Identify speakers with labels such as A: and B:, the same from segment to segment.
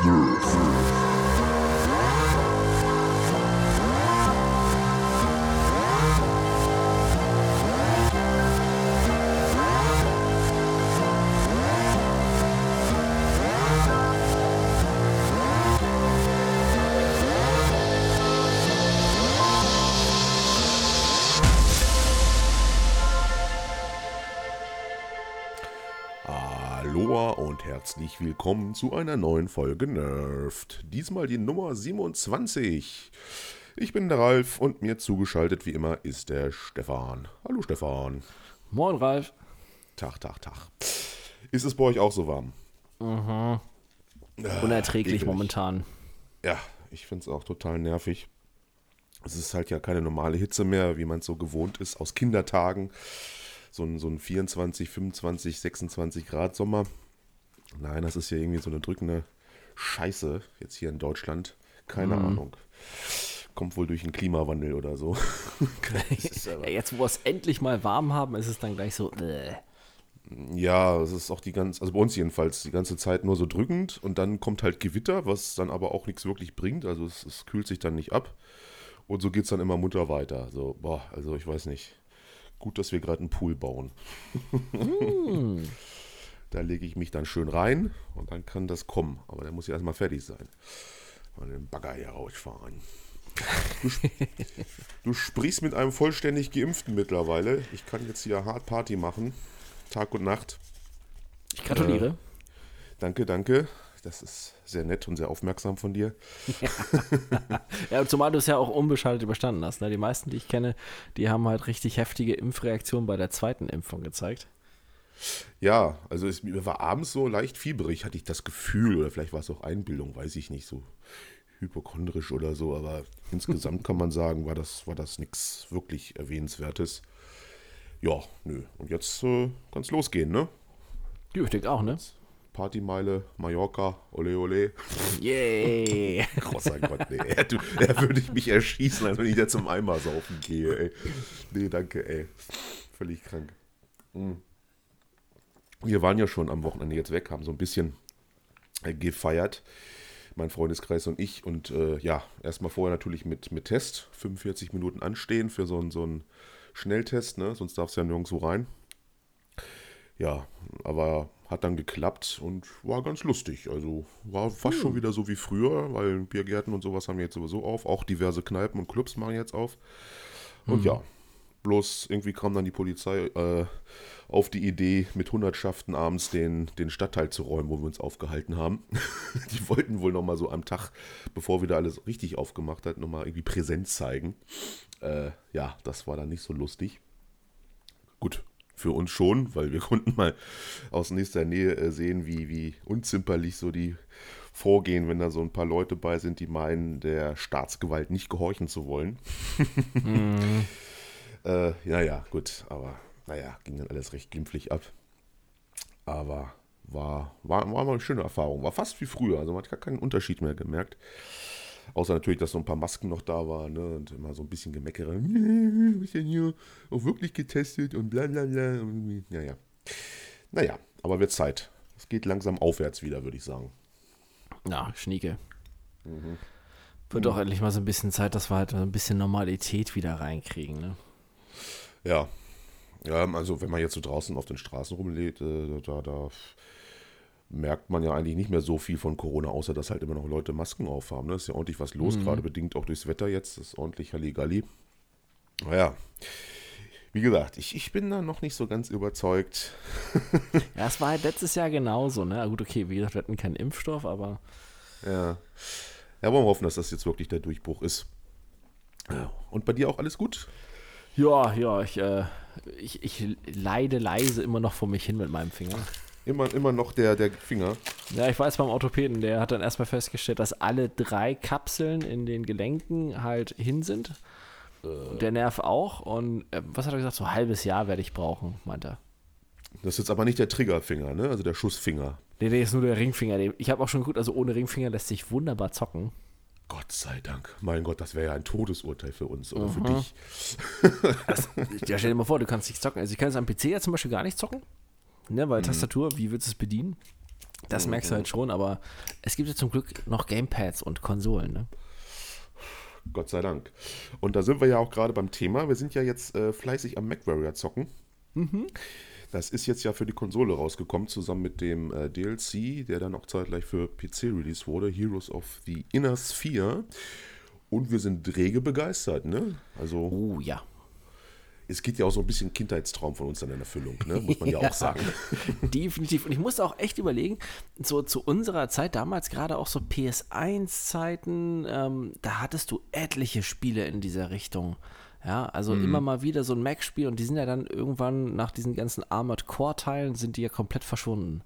A: Nerf. Herzlich willkommen zu einer neuen Folge Nerft. Diesmal die Nummer 27. Ich bin der Ralf und mir zugeschaltet wie immer ist der Stefan. Hallo Stefan.
B: Moin, Ralf.
A: Tag, Tag, Tag. Ist es bei euch auch so warm?
B: Unerträglich
A: ekelig.
B: momentan.
A: Ja, ich finde es auch total nervig. Es ist halt ja keine normale Hitze mehr, wie man es so gewohnt ist aus Kindertagen. So ein, so ein 24, 25, 26 Grad Sommer. Nein, das ist ja irgendwie so eine drückende Scheiße jetzt hier in Deutschland. Keine Ahnung. Kommt wohl durch den Klimawandel oder so.
B: Ja, jetzt, wo wir es endlich mal warm haben, ist es dann gleich so. Äh.
A: Ja, es ist auch die ganze, also bei uns jedenfalls, die ganze Zeit nur so drückend und dann kommt halt Gewitter, was dann aber auch nichts wirklich bringt. Also es, es kühlt sich dann nicht ab. Und so geht es dann immer munter weiter. So, boah, also ich weiß nicht. Gut, dass wir gerade einen Pool bauen. da lege ich mich dann schön rein und dann kann das kommen. Aber der muss ja erstmal fertig sein. Mal den Bagger hier rausfahren. Du, du sprichst mit einem vollständig Geimpften mittlerweile. Ich kann jetzt hier Hard Party machen. Tag und Nacht.
B: Ich gratuliere.
A: Danke, danke. Das ist sehr nett und sehr aufmerksam von dir.
B: Ja, und zumal du es ja auch unbeschaltet überstanden hast. Ne? Die meisten, die ich kenne, die haben halt richtig heftige Impfreaktionen bei der zweiten Impfung gezeigt.
A: Ja, also es, mir war abends so leicht fieberig, hatte ich das Gefühl. Oder vielleicht war es auch Einbildung, weiß ich nicht, so hypochondrisch oder so. Aber insgesamt kann man sagen, war das, war das nichts wirklich Erwähnenswertes. Ja, nö. Und jetzt äh, kann es losgehen, ne?
B: Ja, ich denke auch, ne?
A: Partymeile, Mallorca, ole ole.
B: Yay!
A: Großer Gott, nee. Er, du, er würde ich mich erschießen, als wenn ich da zum Eimer saufen gehe, ey. Nee, danke, ey. Völlig krank. Hm. Wir waren ja schon am Wochenende jetzt weg, haben so ein bisschen äh, gefeiert. Mein Freundeskreis und ich. Und äh, ja, erstmal vorher natürlich mit, mit Test. 45 Minuten anstehen für so einen so einen Schnelltest, ne? Sonst darfst du ja nirgendwo rein. Ja, aber hat dann geklappt und war ganz lustig. Also war fast schon wieder so wie früher, weil Biergärten und sowas haben jetzt sowieso auf. Auch diverse Kneipen und Clubs machen jetzt auf. Und ja, bloß irgendwie kam dann die Polizei äh, auf die Idee, mit Hundertschaften abends den, den Stadtteil zu räumen, wo wir uns aufgehalten haben. die wollten wohl nochmal so am Tag, bevor wieder alles richtig aufgemacht hat, nochmal irgendwie Präsenz zeigen. Äh, ja, das war dann nicht so lustig. Gut, für uns schon, weil wir konnten mal aus nächster Nähe äh, sehen, wie, wie unzimperlich so die vorgehen, wenn da so ein paar Leute bei sind, die meinen, der Staatsgewalt nicht gehorchen zu wollen. äh, naja, gut, aber naja, ging dann alles recht glimpflich ab. Aber war, war, war mal eine schöne Erfahrung. War fast wie früher, also man hat gar keinen Unterschied mehr gemerkt. Außer natürlich, dass so ein paar Masken noch da waren ne? und immer so ein bisschen Gemeckere. Ist denn hier auch wirklich getestet und bla bla bla. Naja. Naja, aber wird Zeit. Es geht langsam aufwärts wieder, würde ich sagen.
B: Na, Schnieke. Wird doch endlich mal so ein bisschen Zeit, dass wir halt so ein bisschen Normalität wieder reinkriegen, ne?
A: Ja. Ja, also wenn man jetzt so draußen auf den Straßen rumlädt, äh, da, da merkt man ja eigentlich nicht mehr so viel von Corona, außer dass halt immer noch Leute Masken aufhaben. Ne? Ist ja ordentlich was los, gerade bedingt auch durchs Wetter jetzt. Das ist ordentlich Halligalli. Naja, wie gesagt, ich, ich bin da noch nicht so ganz überzeugt.
B: Ja, es war halt letztes Jahr genauso, ne? Gut, okay, wie gesagt, wir hatten keinen Impfstoff, aber
A: Ja. Ja, wollen wir hoffen, dass das jetzt wirklich der Durchbruch ist. Und bei dir auch alles gut?
B: Ja, ja, ich, äh, ich, ich leide leise immer noch vor mich hin mit meinem Finger.
A: Immer, immer noch der, der Finger.
B: Ja, ich war jetzt beim Orthopäden, der hat dann erstmal festgestellt, dass alle drei Kapseln in den Gelenken halt hin sind. Und Der Nerv auch. Und äh, was hat er gesagt? So ein halbes Jahr werde ich brauchen, meint er.
A: Das ist jetzt aber nicht der Triggerfinger, ne? Also der Schussfinger.
B: Nee, nee, ist nur der Ringfinger. Ich habe auch schon geguckt, also ohne Ringfinger lässt sich wunderbar zocken.
A: Gott sei Dank. Mein Gott, das wäre ja ein Todesurteil für uns oder für dich.
B: Ja, stell dir mal vor, du kannst nicht zocken. Also ich kann es am PC ja zum Beispiel gar nicht zocken. Ne, weil Tastatur, wie willst du es bedienen? Das merkst du halt schon, aber es gibt ja zum Glück noch Gamepads und Konsolen, ne?
A: Gott sei Dank. Und da sind wir ja auch gerade beim Thema. Wir sind ja jetzt äh, fleißig am MacWarrior zocken. Das ist jetzt ja für die Konsole rausgekommen, zusammen mit dem äh, DLC, der dann auch zeitgleich für PC released wurde, Heroes of the Inner Sphere. Und wir sind rege begeistert, ne? Also,
B: Oh ja.
A: es geht ja auch so ein bisschen Kindheitstraum von uns dann in Erfüllung, ne? Muss man ja,
B: Ja.
A: auch sagen.
B: Definitiv. Und ich musste auch echt überlegen, so zu unserer Zeit, damals gerade auch so PS1-Zeiten, ähm, da hattest du etliche Spiele in dieser Richtung. Ja, also immer mal wieder so ein Mac-Spiel und die sind ja dann irgendwann nach diesen ganzen Armored Core-Teilen sind die ja komplett verschwunden.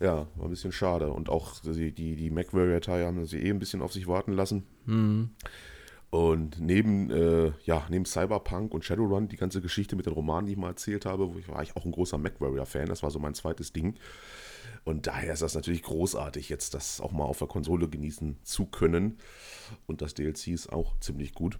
A: Ja, war ein bisschen schade. Und auch die, die, die MacWarrior-Teile haben sie eh ein bisschen auf sich warten lassen. Und neben, äh, ja, neben Cyberpunk und Shadowrun, die ganze Geschichte mit den Romanen, die ich mal erzählt habe, wo ich, war ich auch ein großer MacWarrior-Fan. Das war so mein zweites Ding. Und daher ist das natürlich großartig, jetzt das auch mal auf der Konsole genießen zu können. Und das DLC ist auch ziemlich gut.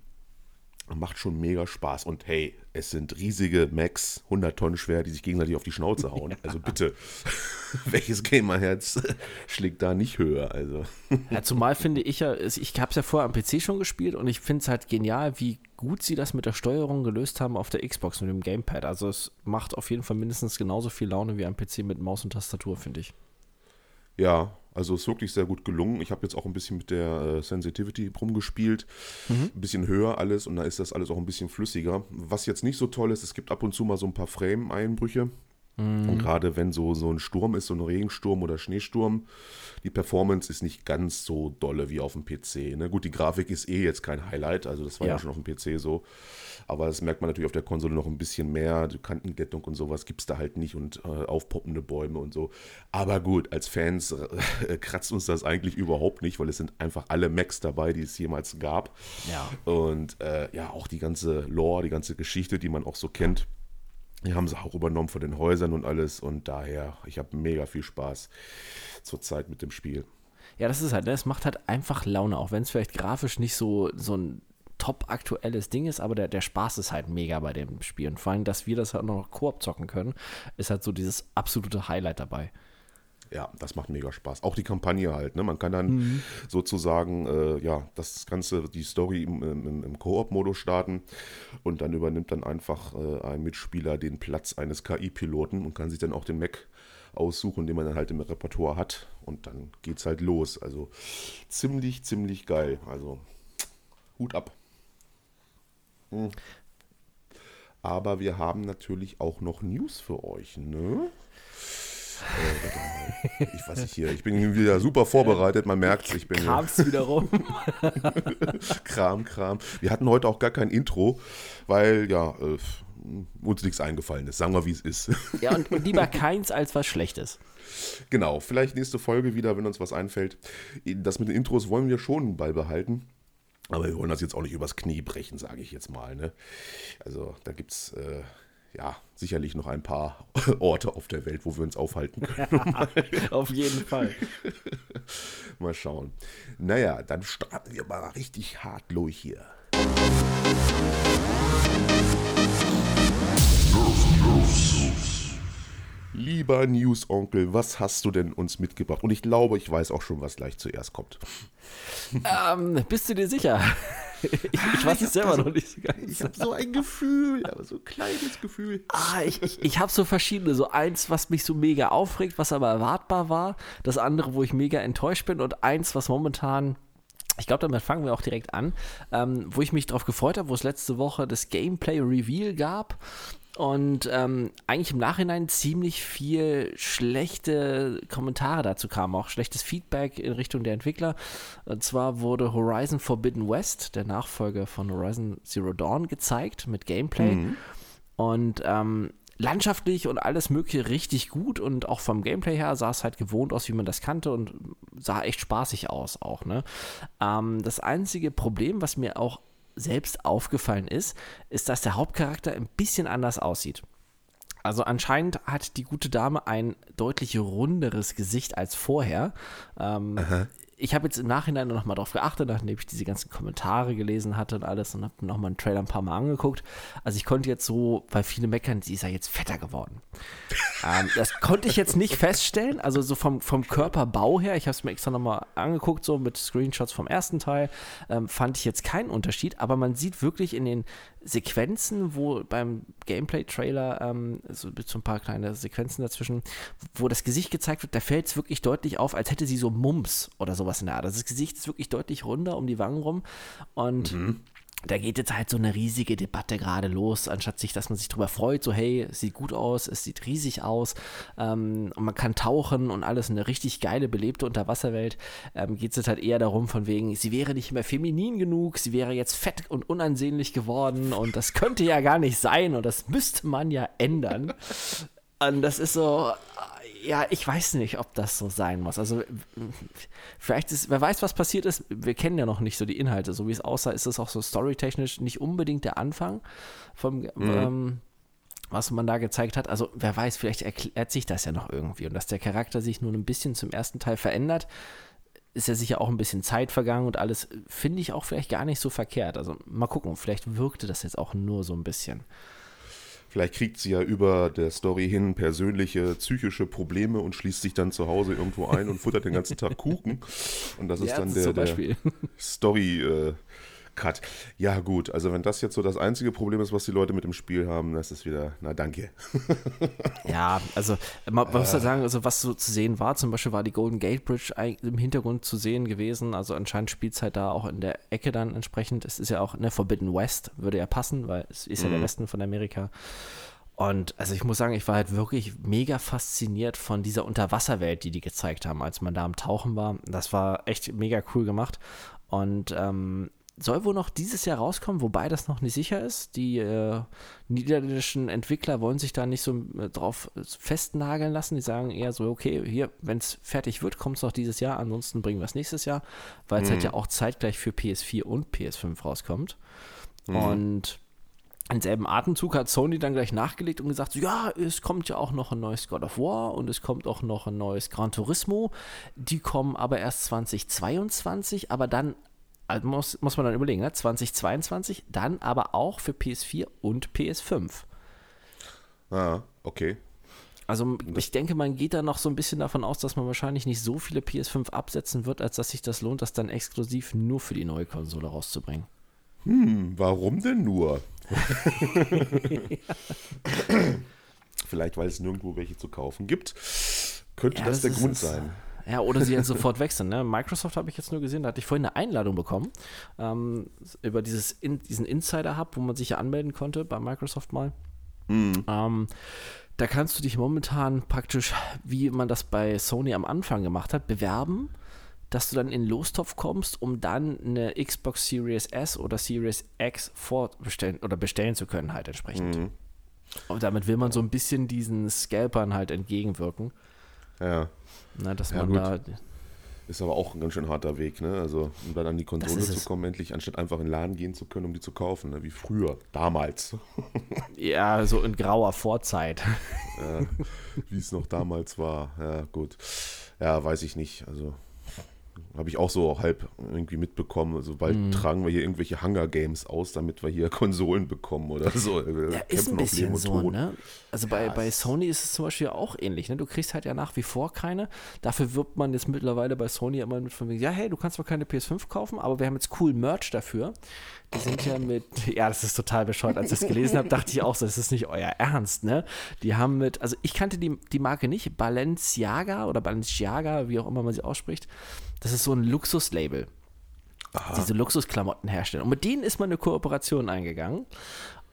A: Macht schon mega Spaß. Und hey, es sind riesige Macs, 100 Tonnen schwer, die sich gegenseitig auf die Schnauze hauen. Also bitte, welches Gamerherz schlägt da nicht höher? Also,
B: Ja, zumal finde ich ja, ich habe es ja vorher am PC schon gespielt und ich finde es halt genial, wie gut sie das mit der Steuerung gelöst haben auf der Xbox mit dem Gamepad. Also es macht auf jeden Fall mindestens genauso viel Laune wie am PC mit Maus und Tastatur, finde ich.
A: ja, also ist wirklich sehr gut gelungen. Ich habe jetzt auch ein bisschen mit der äh, Sensitivity rumgespielt. Ein bisschen höher alles und da ist das alles auch ein bisschen flüssiger. Was jetzt nicht so toll ist, es gibt ab und zu mal so ein paar Frame-Einbrüche. Und gerade wenn so, so ein Sturm ist, so ein Regensturm oder Schneesturm, die Performance ist nicht ganz so dolle wie auf dem PC. Ne? Gut, die Grafik ist eh jetzt kein Highlight, also das war ja,
B: Ja.
A: schon auf dem PC so. Aber das merkt man natürlich auf der Konsole noch ein bisschen mehr. Die Kantenglättung und sowas gibt es da halt nicht und äh, aufpoppende Bäume und so. Aber gut, als Fans äh, kratzt uns das eigentlich überhaupt nicht, weil es sind einfach alle Macs dabei, die es jemals gab.
B: Ja.
A: Und äh, ja, auch die ganze Lore, die ganze Geschichte, die man auch so kennt, die haben sie auch übernommen von den Häusern und alles. Und daher, ich habe mega viel Spaß zurzeit mit dem Spiel.
B: Ja, das ist halt, ne, es macht halt einfach Laune, auch wenn es vielleicht grafisch nicht so, so ein top aktuelles Ding ist, aber der, der Spaß ist halt mega bei dem Spiel. Und vor allem, dass wir das halt noch Koop zocken können, ist halt so dieses absolute Highlight dabei.
A: Ja, das macht mega Spaß. Auch die Kampagne halt. Ne? Man kann dann sozusagen äh, ja das Ganze, die Story im, im, im Koop-Modus starten und dann übernimmt dann einfach äh, ein Mitspieler den Platz eines KI-Piloten und kann sich dann auch den Mac aussuchen, den man dann halt im Repertoire hat. Und dann geht's halt los. Also ziemlich, ziemlich geil. Also Hut ab. Hm. Aber wir haben natürlich auch noch News für euch, ne? Äh, ich weiß nicht hier, ich bin wieder super vorbereitet, man merkt ich bin
B: Kam's wieder rum.
A: Kram, Kram. Wir hatten heute auch gar kein Intro, weil ja, äh, uns nichts eingefallen ist. Sagen wir, wie es ist.
B: ja, und, und lieber keins als was Schlechtes.
A: genau, vielleicht nächste Folge wieder, wenn uns was einfällt. Das mit den Intros wollen wir schon beibehalten. Aber wir wollen das jetzt auch nicht übers Knie brechen, sage ich jetzt mal. Ne? Also da gibt es äh, ja sicherlich noch ein paar Orte auf der Welt, wo wir uns aufhalten können.
B: Auf jeden Fall.
A: mal schauen. Naja, dann starten wir mal richtig hart durch hier. Lieber News-Onkel, was hast du denn uns mitgebracht? Und ich glaube, ich weiß auch schon, was gleich zuerst kommt.
B: ähm, bist du dir sicher? Ich, ich weiß es selber noch nicht so ganz.
A: Ich habe so ein Gefühl, aber so ein kleines Gefühl.
B: Ah, ich ich, ich habe so verschiedene. So eins, was mich so mega aufregt, was aber erwartbar war. Das andere, wo ich mega enttäuscht bin. Und eins, was momentan. Ich glaube, damit fangen wir auch direkt an, ähm, wo ich mich drauf gefreut habe, wo es letzte Woche das Gameplay Reveal gab und ähm, eigentlich im Nachhinein ziemlich viel schlechte Kommentare dazu kamen, auch schlechtes Feedback in Richtung der Entwickler. Und zwar wurde Horizon Forbidden West, der Nachfolger von Horizon Zero Dawn, gezeigt mit Gameplay. Und ähm, landschaftlich und alles Mögliche richtig gut und auch vom Gameplay her sah es halt gewohnt aus, wie man das kannte und sah echt spaßig aus auch. Ne? Ähm, das einzige Problem, was mir auch selbst aufgefallen ist, ist, dass der Hauptcharakter ein bisschen anders aussieht. Also anscheinend hat die gute Dame ein deutlich runderes Gesicht als vorher. Ähm, ich habe jetzt im Nachhinein noch mal drauf geachtet, nachdem ich diese ganzen Kommentare gelesen hatte und alles und habe noch mal einen Trailer ein paar Mal angeguckt. Also ich konnte jetzt so, weil viele meckern, sie ist ja jetzt fetter geworden. ähm, das konnte ich jetzt nicht feststellen, also so vom, vom Körperbau her, ich habe es mir extra noch mal angeguckt, so mit Screenshots vom ersten Teil, ähm, fand ich jetzt keinen Unterschied, aber man sieht wirklich in den Sequenzen, wo beim Gameplay-Trailer, ähm, so, so ein paar kleine Sequenzen dazwischen, wo das Gesicht gezeigt wird, da fällt es wirklich deutlich auf, als hätte sie so Mumps oder sowas in der Art. Also das Gesicht ist wirklich deutlich runder um die Wangen rum und mhm da geht jetzt halt so eine riesige Debatte gerade los, anstatt sich, dass man sich darüber freut, so hey, es sieht gut aus, es sieht riesig aus ähm, und man kann tauchen und alles, eine richtig geile, belebte Unterwasserwelt, ähm, geht es jetzt halt eher darum, von wegen, sie wäre nicht mehr feminin genug, sie wäre jetzt fett und unansehnlich geworden und das könnte ja gar nicht sein und das müsste man ja ändern. Und das ist so, ja, ich weiß nicht, ob das so sein muss. Also, vielleicht ist, wer weiß, was passiert ist. Wir kennen ja noch nicht so die Inhalte. So wie es aussah, ist es auch so storytechnisch nicht unbedingt der Anfang vom, mhm. ähm, was man da gezeigt hat. Also, wer weiß, vielleicht erklärt sich das ja noch irgendwie. Und dass der Charakter sich nur ein bisschen zum ersten Teil verändert, ist ja sicher auch ein bisschen Zeit vergangen und alles, finde ich auch vielleicht gar nicht so verkehrt. Also, mal gucken, vielleicht wirkte das jetzt auch nur so ein bisschen.
A: Vielleicht kriegt sie ja über der Story hin persönliche psychische Probleme und schließt sich dann zu Hause irgendwo ein und futtert den ganzen Tag Kuchen. Und das ist ja, dann der, der Story. Äh, Cut. Ja, gut, also wenn das jetzt so das einzige Problem ist, was die Leute mit dem Spiel haben, das ist wieder, na danke.
B: ja, also man, man muss ja sagen, also was so zu sehen war, zum Beispiel war die Golden Gate Bridge im Hintergrund zu sehen gewesen, also anscheinend Spielzeit da auch in der Ecke dann entsprechend. Es ist ja auch, ne, Forbidden West würde ja passen, weil es ist ja mhm. der Westen von Amerika. Und also ich muss sagen, ich war halt wirklich mega fasziniert von dieser Unterwasserwelt, die die gezeigt haben, als man da am Tauchen war. Das war echt mega cool gemacht. Und ähm, soll wohl noch dieses Jahr rauskommen, wobei das noch nicht sicher ist. Die äh, niederländischen Entwickler wollen sich da nicht so äh, drauf festnageln lassen. Die sagen eher so, okay, hier, wenn es fertig wird, kommt es noch dieses Jahr, ansonsten bringen wir es nächstes Jahr, weil es halt mhm. halt ja auch zeitgleich für PS4 und PS5 rauskommt. Mhm. Und im selben Atemzug hat Sony dann gleich nachgelegt und gesagt, so, ja, es kommt ja auch noch ein neues God of War und es kommt auch noch ein neues Gran Turismo. Die kommen aber erst 2022, aber dann also muss, muss man dann überlegen, ne? 2022, dann aber auch für PS4 und PS5.
A: Ah, okay.
B: Also ich denke, man geht da noch so ein bisschen davon aus, dass man wahrscheinlich nicht so viele PS5 absetzen wird, als dass sich das lohnt, das dann exklusiv nur für die neue Konsole rauszubringen.
A: Hm, warum denn nur? Vielleicht, weil es nirgendwo welche zu kaufen gibt. Könnte ja, das, das, der Grund sein.
B: Ja, oder sie jetzt sofort wechseln. Ne? Microsoft habe ich jetzt nur gesehen, da hatte ich vorhin eine Einladung bekommen ähm, über dieses in, diesen Insider-Hub, wo man sich ja anmelden konnte bei Microsoft mal. Mhm. Ähm, da kannst du dich momentan praktisch, wie man das bei Sony am Anfang gemacht hat, bewerben, dass du dann in Lostopf kommst, um dann eine Xbox Series S oder Series X vorbestellen oder bestellen zu können, halt entsprechend. Mhm. Und damit will man so ein bisschen diesen Scalpern halt entgegenwirken.
A: Ja.
B: Na, dass ja, man gut. da.
A: Ist aber auch ein ganz schön harter Weg, ne? Also, um dann an die Konsole zu kommen, endlich, anstatt einfach in den Laden gehen zu können, um die zu kaufen, ne? wie früher, damals.
B: ja, so in grauer Vorzeit.
A: ja, wie es noch damals war. Ja, gut. Ja, weiß ich nicht. Also, habe ich auch so halb irgendwie mitbekommen. Also bald mm. tragen wir hier irgendwelche Hunger Games aus, damit wir hier Konsolen bekommen oder so.
B: Wir ja, ist ein bisschen so, ne? Also bei, ja, bei Sony ist es zum Beispiel auch ähnlich, ne? Du kriegst halt ja nach wie vor keine. Dafür wirbt man jetzt mittlerweile bei Sony immer mit von wegen, ja, hey, du kannst zwar keine PS5 kaufen, aber wir haben jetzt cool Merch dafür. Die sind ja mit, ja, das ist total bescheuert. Als ich das gelesen habe, dachte ich auch so, das ist nicht euer Ernst, ne? Die haben mit, also ich kannte die, die Marke nicht, Balenciaga oder Balenciaga, wie auch immer man sie ausspricht. Das ist so ein Luxuslabel. Aha. Diese Luxusklamotten herstellen. Und mit denen ist man eine Kooperation eingegangen.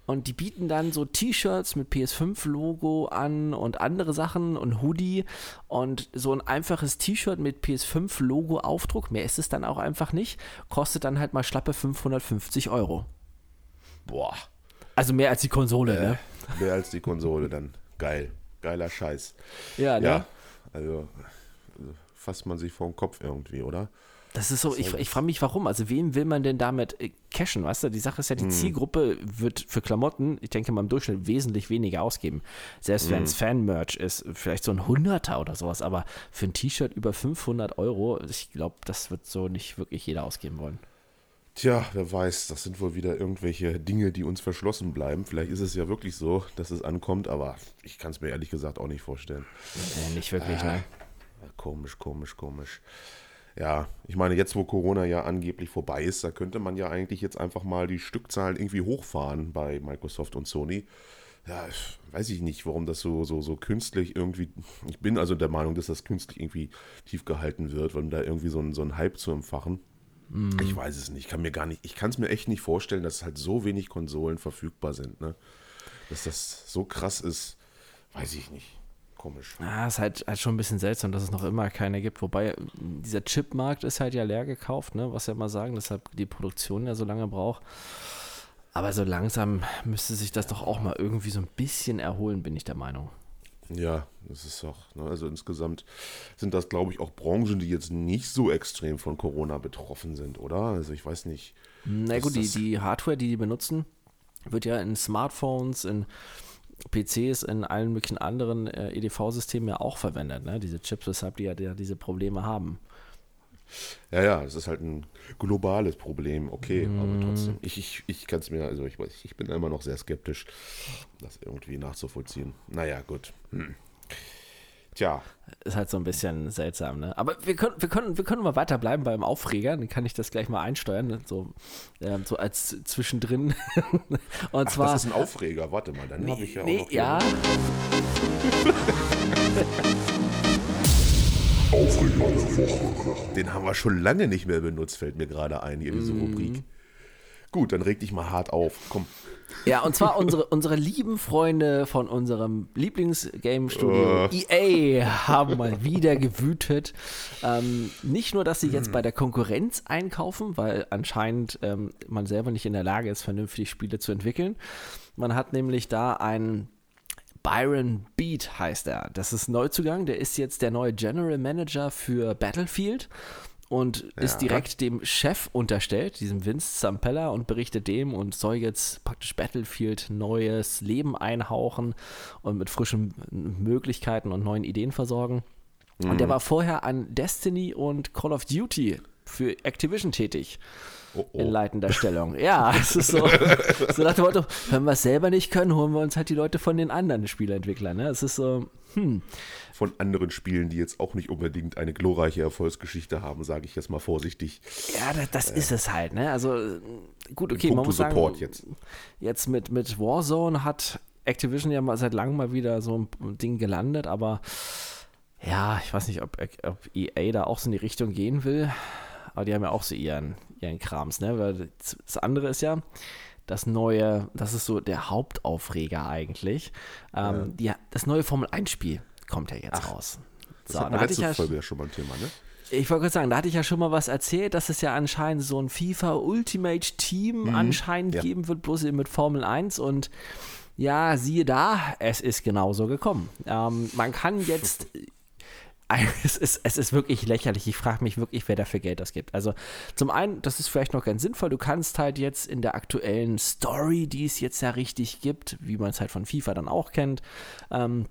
B: Und die bieten dann so T-Shirts mit PS5-Logo an und andere Sachen und Hoodie und so ein einfaches T-Shirt mit PS5-Logo-Aufdruck, mehr ist es dann auch einfach nicht, kostet dann halt mal schlappe 550 Euro.
A: Boah.
B: Also mehr als die Konsole, äh, ne?
A: Mehr als die Konsole dann. Geil. Geiler Scheiß.
B: Ja, ne? Ja,
A: also fasst man sich vor den Kopf irgendwie, oder?
B: Das ist so, ich, ich frage mich, warum. Also, wen will man denn damit äh, cashen, weißt du? Die Sache ist ja, die Zielgruppe wird für Klamotten, ich denke mal im Durchschnitt wesentlich weniger ausgeben. Selbst wenn es Fan-Merch ist, vielleicht so ein Hunderter oder sowas, aber für ein T-Shirt über 500 Euro, ich glaube, das wird so nicht wirklich jeder ausgeben wollen.
A: Tja, wer weiß, das sind wohl wieder irgendwelche Dinge, die uns verschlossen bleiben. Vielleicht ist es ja wirklich so, dass es ankommt, aber ich kann es mir ehrlich gesagt auch nicht vorstellen.
B: Äh, nicht wirklich, ne?
A: Komisch, komisch, komisch. Ja, ich meine, jetzt wo Corona ja angeblich vorbei ist, da könnte man ja eigentlich jetzt einfach mal die Stückzahlen irgendwie hochfahren bei Microsoft und Sony. Ja, weiß ich nicht, warum das so, so, so künstlich irgendwie. Ich bin also der Meinung, dass das künstlich irgendwie tief gehalten wird, um da irgendwie so einen, so einen Hype zu empfachen. Ich weiß es nicht. Ich kann mir gar nicht, ich kann es mir echt nicht vorstellen, dass halt so wenig Konsolen verfügbar sind, ne? Dass das so krass ist, weiß ich nicht. Komisch.
B: Ja, ist halt, halt schon ein bisschen seltsam, dass es noch immer keine gibt. Wobei dieser Chipmarkt ist halt ja leer gekauft, ne? was ja mal sagen, deshalb die Produktion ja so lange braucht. Aber so langsam müsste sich das doch auch mal irgendwie so ein bisschen erholen, bin ich der Meinung.
A: Ja, das ist auch, ne, also insgesamt sind das, glaube ich, auch Branchen, die jetzt nicht so extrem von Corona betroffen sind, oder? Also ich weiß nicht.
B: Na gut, die, die Hardware, die die benutzen, wird ja in Smartphones, in PCs, in allen möglichen anderen äh, EDV-Systemen ja auch verwendet, ne? Diese Chips, weshalb die ja, die ja diese Probleme haben.
A: Ja, ja, es ist halt ein globales Problem, okay, aber trotzdem. Ich, ich, ich kann es mir, also ich weiß, ich bin immer noch sehr skeptisch, das irgendwie nachzuvollziehen. Naja, gut. Hm. Tja,
B: Ist halt so ein bisschen seltsam, ne? Aber wir können, wir können, wir können mal weiterbleiben beim Aufreger, dann kann ich das gleich mal einsteuern, ne? so, ähm, so als zwischendrin. Und
A: ach,
B: zwar.
A: das ist ein Aufreger, warte mal, dann habe ich ja auch
B: nee,
A: noch hier-
B: ja,
A: Den haben wir schon lange nicht mehr benutzt, fällt mir gerade ein, hier diese Rubrik. Gut, dann reg dich mal hart auf. Komm.
B: Ja, und zwar unsere, unsere lieben Freunde von unserem Lieblingsgame-Studio EA haben mal wieder gewütet. Ähm, nicht nur, dass sie jetzt bei der Konkurrenz einkaufen, weil anscheinend ähm, man selber nicht in der Lage ist, vernünftig Spiele zu entwickeln. Man hat nämlich da einen Byron Beat heißt er. Das ist Neuzugang. Der ist jetzt der neue General Manager für Battlefield und ist
A: Ja.
B: direkt dem Chef unterstellt, diesem Vince Zampella, und berichtet dem und soll jetzt praktisch Battlefield neues Leben einhauchen und mit frischen Möglichkeiten und neuen Ideen versorgen. Und der war vorher an Destiny und Call of Duty für Activision tätig
A: Oh,
B: in
A: oh.
B: leitender Stellung. Ja, es ist so, so nach dem Motto, wenn wir es selber nicht können, holen wir uns halt die Leute von den anderen Spieleentwicklern. Ne? Es ist so, hm,
A: Von anderen Spielen, die jetzt auch nicht unbedingt eine glorreiche Erfolgsgeschichte haben, sage ich jetzt mal vorsichtig.
B: ja, das, das ist es halt. Ne? Also äh, gut, okay,
A: In
B: man muss sagen,
A: Support jetzt.
B: jetzt mit, mit Warzone hat Activision ja mal seit langem mal wieder so ein Ding gelandet, aber ja, ich weiß nicht, ob, ob EA da auch so in die Richtung gehen will. Aber die haben ja auch so ihren, ihren Krams, ne? Weil das andere ist ja, das neue, das ist so der Hauptaufreger eigentlich. Ähm, die, das neue Formel 1-Spiel kommt ja jetzt raus.
A: Das
B: So,
A: hatten
B: da
A: wir
B: hatte ich
A: letzte
B: ja,
A: Folge ja schon mal ein Thema, ne?
B: ich wollte gerade sagen, da hatte ich ja schon mal was erzählt, dass es ja anscheinend so ein FIFA Ultimate Team anscheinend
A: Mhm. Ja.
B: geben wird, bloß eben mit Formel 1 und ja, siehe da, es ist genauso gekommen. Ähm, man kann jetzt. Es ist, es ist wirklich lächerlich. Ich frage mich wirklich, wer dafür Geld ausgibt. Also, zum einen, das ist vielleicht noch ganz sinnvoll. Du kannst halt jetzt in der aktuellen Story, die es jetzt ja richtig gibt, wie man es halt von FIFA dann auch kennt, ähm,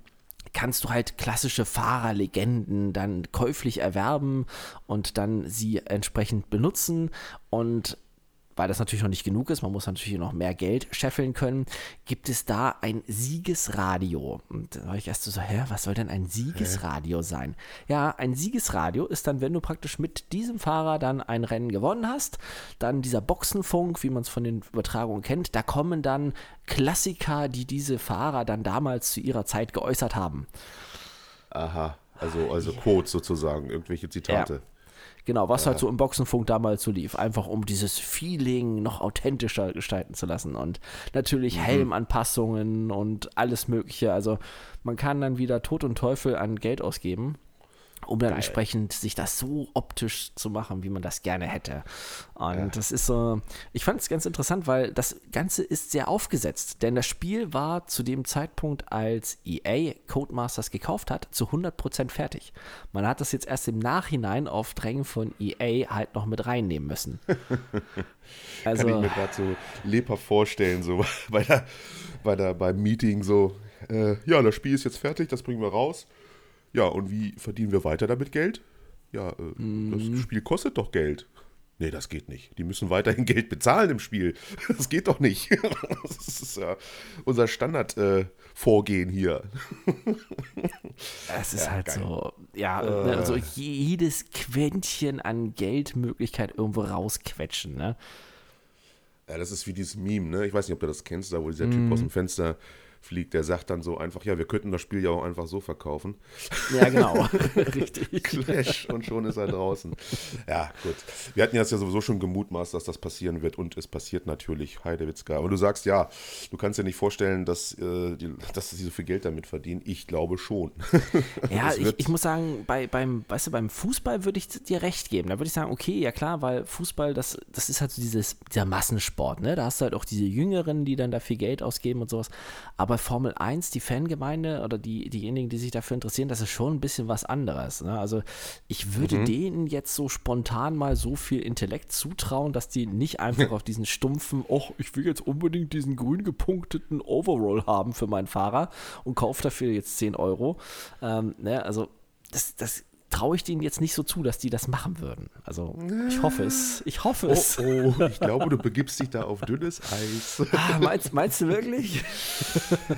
B: kannst du halt klassische Fahrerlegenden dann käuflich erwerben und dann sie entsprechend benutzen und weil das natürlich noch nicht genug ist, man muss natürlich noch mehr Geld scheffeln können, gibt es da ein Siegesradio. Und da war ich erst so, hä, was soll denn ein Siegesradio sein? Ja, ein Siegesradio ist dann, wenn du praktisch mit diesem Fahrer dann ein Rennen gewonnen hast, dann dieser Boxenfunk, wie man es von den Übertragungen kennt, da kommen dann Klassiker, die diese Fahrer dann damals zu ihrer Zeit geäußert haben.
A: Aha, also, also Quotes sozusagen, irgendwelche Zitate.
B: Genau, was halt so im Boxenfunk damals so lief. Einfach um dieses Feeling noch authentischer gestalten zu lassen. Und natürlich Helmanpassungen und alles Mögliche. Also man kann dann wieder Tod und Teufel an Geld ausgeben. Um dann entsprechend sich das so optisch zu machen, wie man das gerne hätte. Und ja. das ist so, ich fand es ganz interessant, weil das Ganze ist sehr aufgesetzt, denn das Spiel war zu dem Zeitpunkt, als EA Codemasters gekauft hat, zu 100% fertig. Man hat das jetzt erst im Nachhinein auf Drängen von EA halt noch mit reinnehmen müssen.
A: also, Kann ich mir gerade so lebhaft vorstellen, so bei der, bei der, beim Meeting so, äh, ja, das Spiel ist jetzt fertig, das bringen wir raus ja, und wie verdienen wir weiter damit Geld? Ja, äh, mhm. das Spiel kostet doch Geld. Nee, das geht nicht. Die müssen weiterhin Geld bezahlen im Spiel. Das geht doch nicht. Das ist ja unser Standardvorgehen äh, hier.
B: Es ist ja, halt geil. so, ja, äh. also jedes Quäntchen an Geldmöglichkeit irgendwo rausquetschen, ne?
A: Ja, das ist wie dieses Meme, ne? Ich weiß nicht, ob du das kennst, da wo dieser mm. Typ aus dem Fenster fliegt, der sagt dann so einfach, ja, wir könnten das Spiel ja auch einfach so verkaufen.
B: Ja, genau. Richtig.
A: Clash und schon ist er draußen. Ja, gut. Wir hatten ja sowieso schon gemutmaßt, dass das passieren wird und es passiert natürlich, Heidewitzka. Und du sagst, ja, du kannst dir nicht vorstellen, dass, äh, die, dass sie so viel Geld damit verdienen. Ich glaube schon.
B: Ja, ich, ich, muss sagen, bei, beim, weißt du, beim Fußball würde ich dir recht geben. Da würde ich sagen, okay, ja klar, weil Fußball, das, das ist halt so dieses, dieser Massensport, ne? Da hast du halt auch diese Jüngeren, die dann da viel Geld ausgeben und sowas. Aber bei Formel 1, die Fangemeinde oder die, diejenigen, die sich dafür interessieren, das ist schon ein bisschen was anderes. Ne? Also ich würde mhm. denen jetzt so spontan mal so viel Intellekt zutrauen, dass die nicht einfach auf diesen stumpfen, oh, ich will jetzt unbedingt diesen grün gepunkteten Overall haben für meinen Fahrer und kaufe dafür jetzt 10 Euro. Ähm, ne? Also das, das traue ich denen jetzt nicht so zu, dass die das machen würden. Also ich hoffe es. Ich hoffe es.
A: Oh, oh, ich glaube, du begibst dich da auf dünnes Eis.
B: Ah, meinst, meinst du wirklich?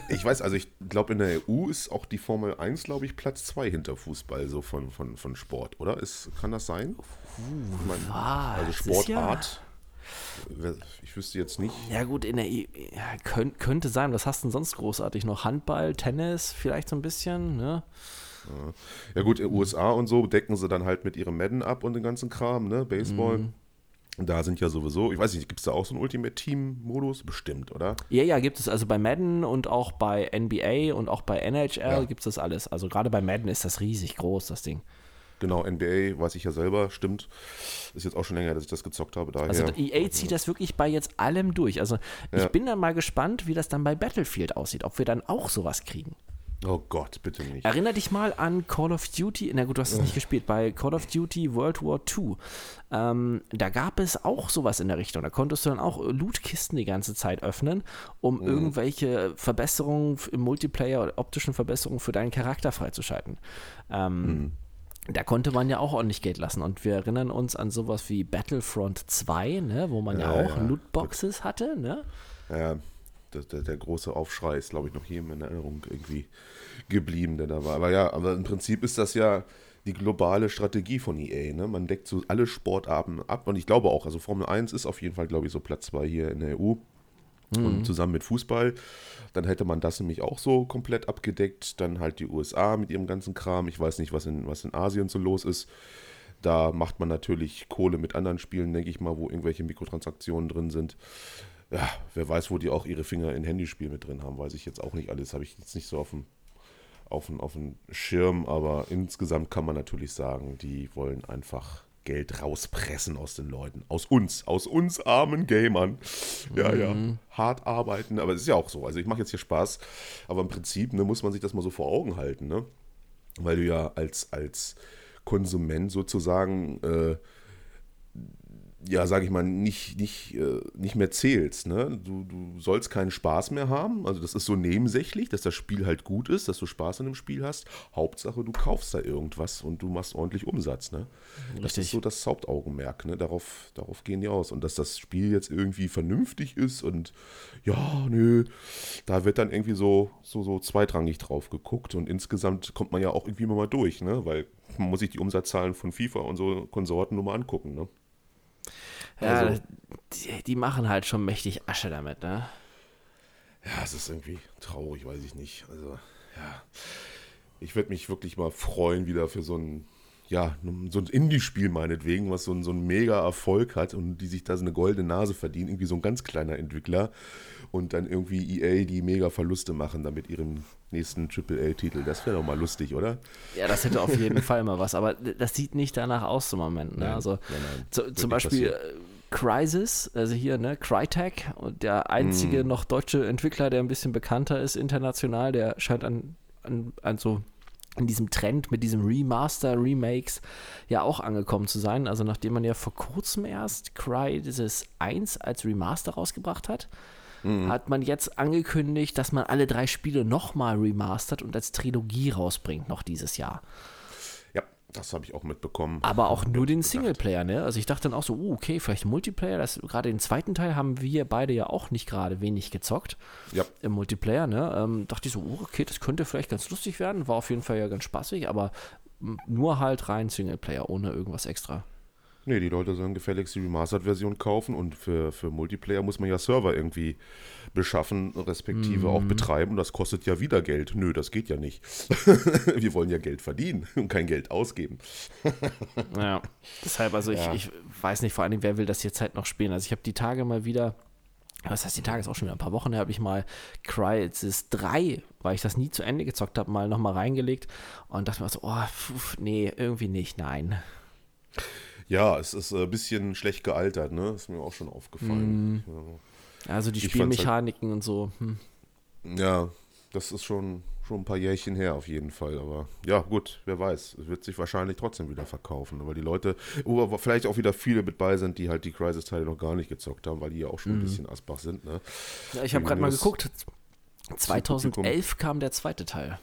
A: Ich weiß, also ich glaube, in der EU ist auch die Formel 1, glaube ich, Platz 2 hinter Fußball, so von, von, von Sport, oder? Ist, kann das sein?
B: ich mein,
A: also Sportart. Ich wüsste jetzt nicht.
B: Ja, gut, in der e ja, könnt, könnte sein. Was hast du denn sonst großartig noch? Handball, Tennis, vielleicht so ein bisschen, ne?
A: Ja gut, in den USA und so decken sie dann halt mit ihrem Madden ab und den ganzen Kram, ne? Baseball. Mhm. Da sind ja sowieso, ich weiß nicht, gibt es da auch so einen Ultimate Team-Modus? Bestimmt, oder?
B: Ja, ja, gibt es. Also bei Madden und auch bei NBA und auch bei NHL ja. gibt es das alles. Also gerade bei Madden ist das riesig groß, das Ding.
A: Genau, NBA weiß ich ja selber, stimmt. Ist jetzt auch schon länger, dass ich das gezockt habe. Daher.
B: Also EA zieht das wirklich bei jetzt allem durch. Also ich ja. bin dann mal gespannt, wie das dann bei Battlefield aussieht, ob wir dann auch sowas kriegen.
A: Oh Gott, bitte nicht.
B: Erinner dich mal an Call of Duty, na gut, du hast es nicht gespielt, bei Call of Duty World War II. Ähm, da gab es auch sowas in der Richtung. Da konntest du dann auch Lootkisten die ganze Zeit öffnen, um mhm. irgendwelche Verbesserungen im Multiplayer oder optischen Verbesserungen für deinen Charakter freizuschalten. Ähm, mhm. Da konnte man ja auch ordentlich Geld lassen. Und wir erinnern uns an sowas wie Battlefront 2, ne, wo man ja, ja auch ja. Lootboxes hatte. Ne?
A: Ja, der, der, große Aufschrei ist, glaube ich, noch jedem in Erinnerung irgendwie geblieben, der da war. Aber ja, aber im Prinzip ist das ja die globale Strategie von EA. Ne? Man deckt so alle Sportarten ab und ich glaube auch, also Formel 1 ist auf jeden Fall, glaube ich, so Platz 2 hier in der EU. Mhm. Und zusammen mit Fußball, dann hätte man das nämlich auch so komplett abgedeckt. Dann halt die USA mit ihrem ganzen Kram. Ich weiß nicht, was in, was in Asien so los ist. Da macht man natürlich Kohle mit anderen Spielen, denke ich mal, wo irgendwelche Mikrotransaktionen drin sind ja, wer weiß, wo die auch ihre Finger in Handyspiel mit drin haben, weiß ich jetzt auch nicht alles. Habe ich jetzt nicht so auf dem, auf, dem, auf dem Schirm, aber insgesamt kann man natürlich sagen, die wollen einfach Geld rauspressen aus den Leuten. Aus uns, aus uns armen Gamern. Ja, mhm. ja. Hart arbeiten, aber es ist ja auch so. Also ich mache jetzt hier Spaß, aber im Prinzip ne, muss man sich das mal so vor Augen halten, ne? Weil du ja als, als Konsument sozusagen äh, ja, sage ich mal, nicht, nicht, äh, nicht mehr zählst. Ne? Du, du sollst keinen Spaß mehr haben. Also das ist so nebensächlich, dass das Spiel halt gut ist, dass du Spaß an dem Spiel hast. Hauptsache, du kaufst da irgendwas und du machst ordentlich Umsatz. Ne? Das ist so das Hauptaugenmerk. Ne? Darauf, darauf gehen die aus. Und dass das Spiel jetzt irgendwie vernünftig ist und ja, nö, da wird dann irgendwie so, so, so zweitrangig drauf geguckt. Und insgesamt kommt man ja auch irgendwie mal durch, ne? weil man muss sich die Umsatzzahlen von FIFA und so Konsorten nur mal angucken. Ne?
B: Ja, also, die, die, machen halt schon mächtig Asche damit, ne?
A: Ja, es ist irgendwie traurig, weiß ich nicht. Also, ja. Ich würde mich wirklich mal freuen, wieder für so ein ja, so ein Indie-Spiel meinetwegen, was so ein, so ein mega Erfolg hat und die sich da so eine goldene Nase verdienen, irgendwie so ein ganz kleiner Entwickler und dann irgendwie EA die mega Verluste machen damit ihrem nächsten AAA-Titel. Das wäre doch mal lustig, oder?
B: Ja, das hätte auf jeden Fall mal was, aber das sieht nicht danach aus im Moment. Ne?
A: Nein,
B: also
A: nein, nein,
B: zu, zum Beispiel
A: passieren.
B: äh, Crysis, also hier, ne, Crytek, der einzige
A: Mm.
B: noch deutsche Entwickler, der ein bisschen bekannter ist international, der scheint an, an, an so in diesem Trend mit diesem Remaster, Remakes ja auch angekommen zu sein. Also nachdem man ja vor kurzem erst Crysis 1 als Remaster rausgebracht hat,
A: Mhm.
B: hat man jetzt angekündigt, dass man alle drei Spiele nochmal remastert und als Trilogie rausbringt noch dieses Jahr.
A: Das habe ich auch mitbekommen.
B: Aber auch nur den. Singleplayer, ne? Also ich dachte dann auch so, uh, okay, vielleicht Multiplayer. Das, gerade den zweiten Teil haben wir beide ja auch nicht gerade wenig gezockt
A: Ja,
B: im Multiplayer, ne? Ähm, dachte ich so, uh, okay, das könnte vielleicht ganz lustig werden. War auf jeden Fall ja ganz spaßig, aber nur halt rein Singleplayer, ohne irgendwas extra.
A: Nee, die Leute sollen gefälligst die Remastered-Version kaufen und für, für Multiplayer muss man ja Server irgendwie beschaffen, respektive auch betreiben. Das kostet ja wieder Geld. Nö, das geht ja nicht. Wir wollen ja Geld verdienen und kein Geld ausgeben.
B: Ja, deshalb, also
A: Ja.
B: ich, ich weiß nicht, vor allem, wer will das jetzt halt noch spielen. Also ich habe die Tage mal wieder, was heißt die Tage, ist auch schon wieder ein paar Wochen her, habe ich mal Crysis 3, weil ich das nie zu Ende gezockt habe, mal nochmal reingelegt und dachte mir so, oh, pf, nee, irgendwie nicht, nein.
A: Ja, es ist ein bisschen schlecht gealtert, ne? Ist mir auch schon aufgefallen.
B: Also die
A: Ich halt-
B: Spielmechaniken und so, hm.
A: Ja, das ist schon, schon ein paar Jährchen her auf jeden Fall. Aber ja, gut, wer weiß. Es wird sich wahrscheinlich trotzdem wieder verkaufen. Weil die Leute, wo vielleicht auch wieder viele mit bei sind, die halt die Crisis-Teile noch gar nicht gezockt haben, weil die ja auch schon ein bisschen Asbach sind. Ne?
B: Ja, ich habe gerade mal geguckt, 2011 kam der zweite Teil.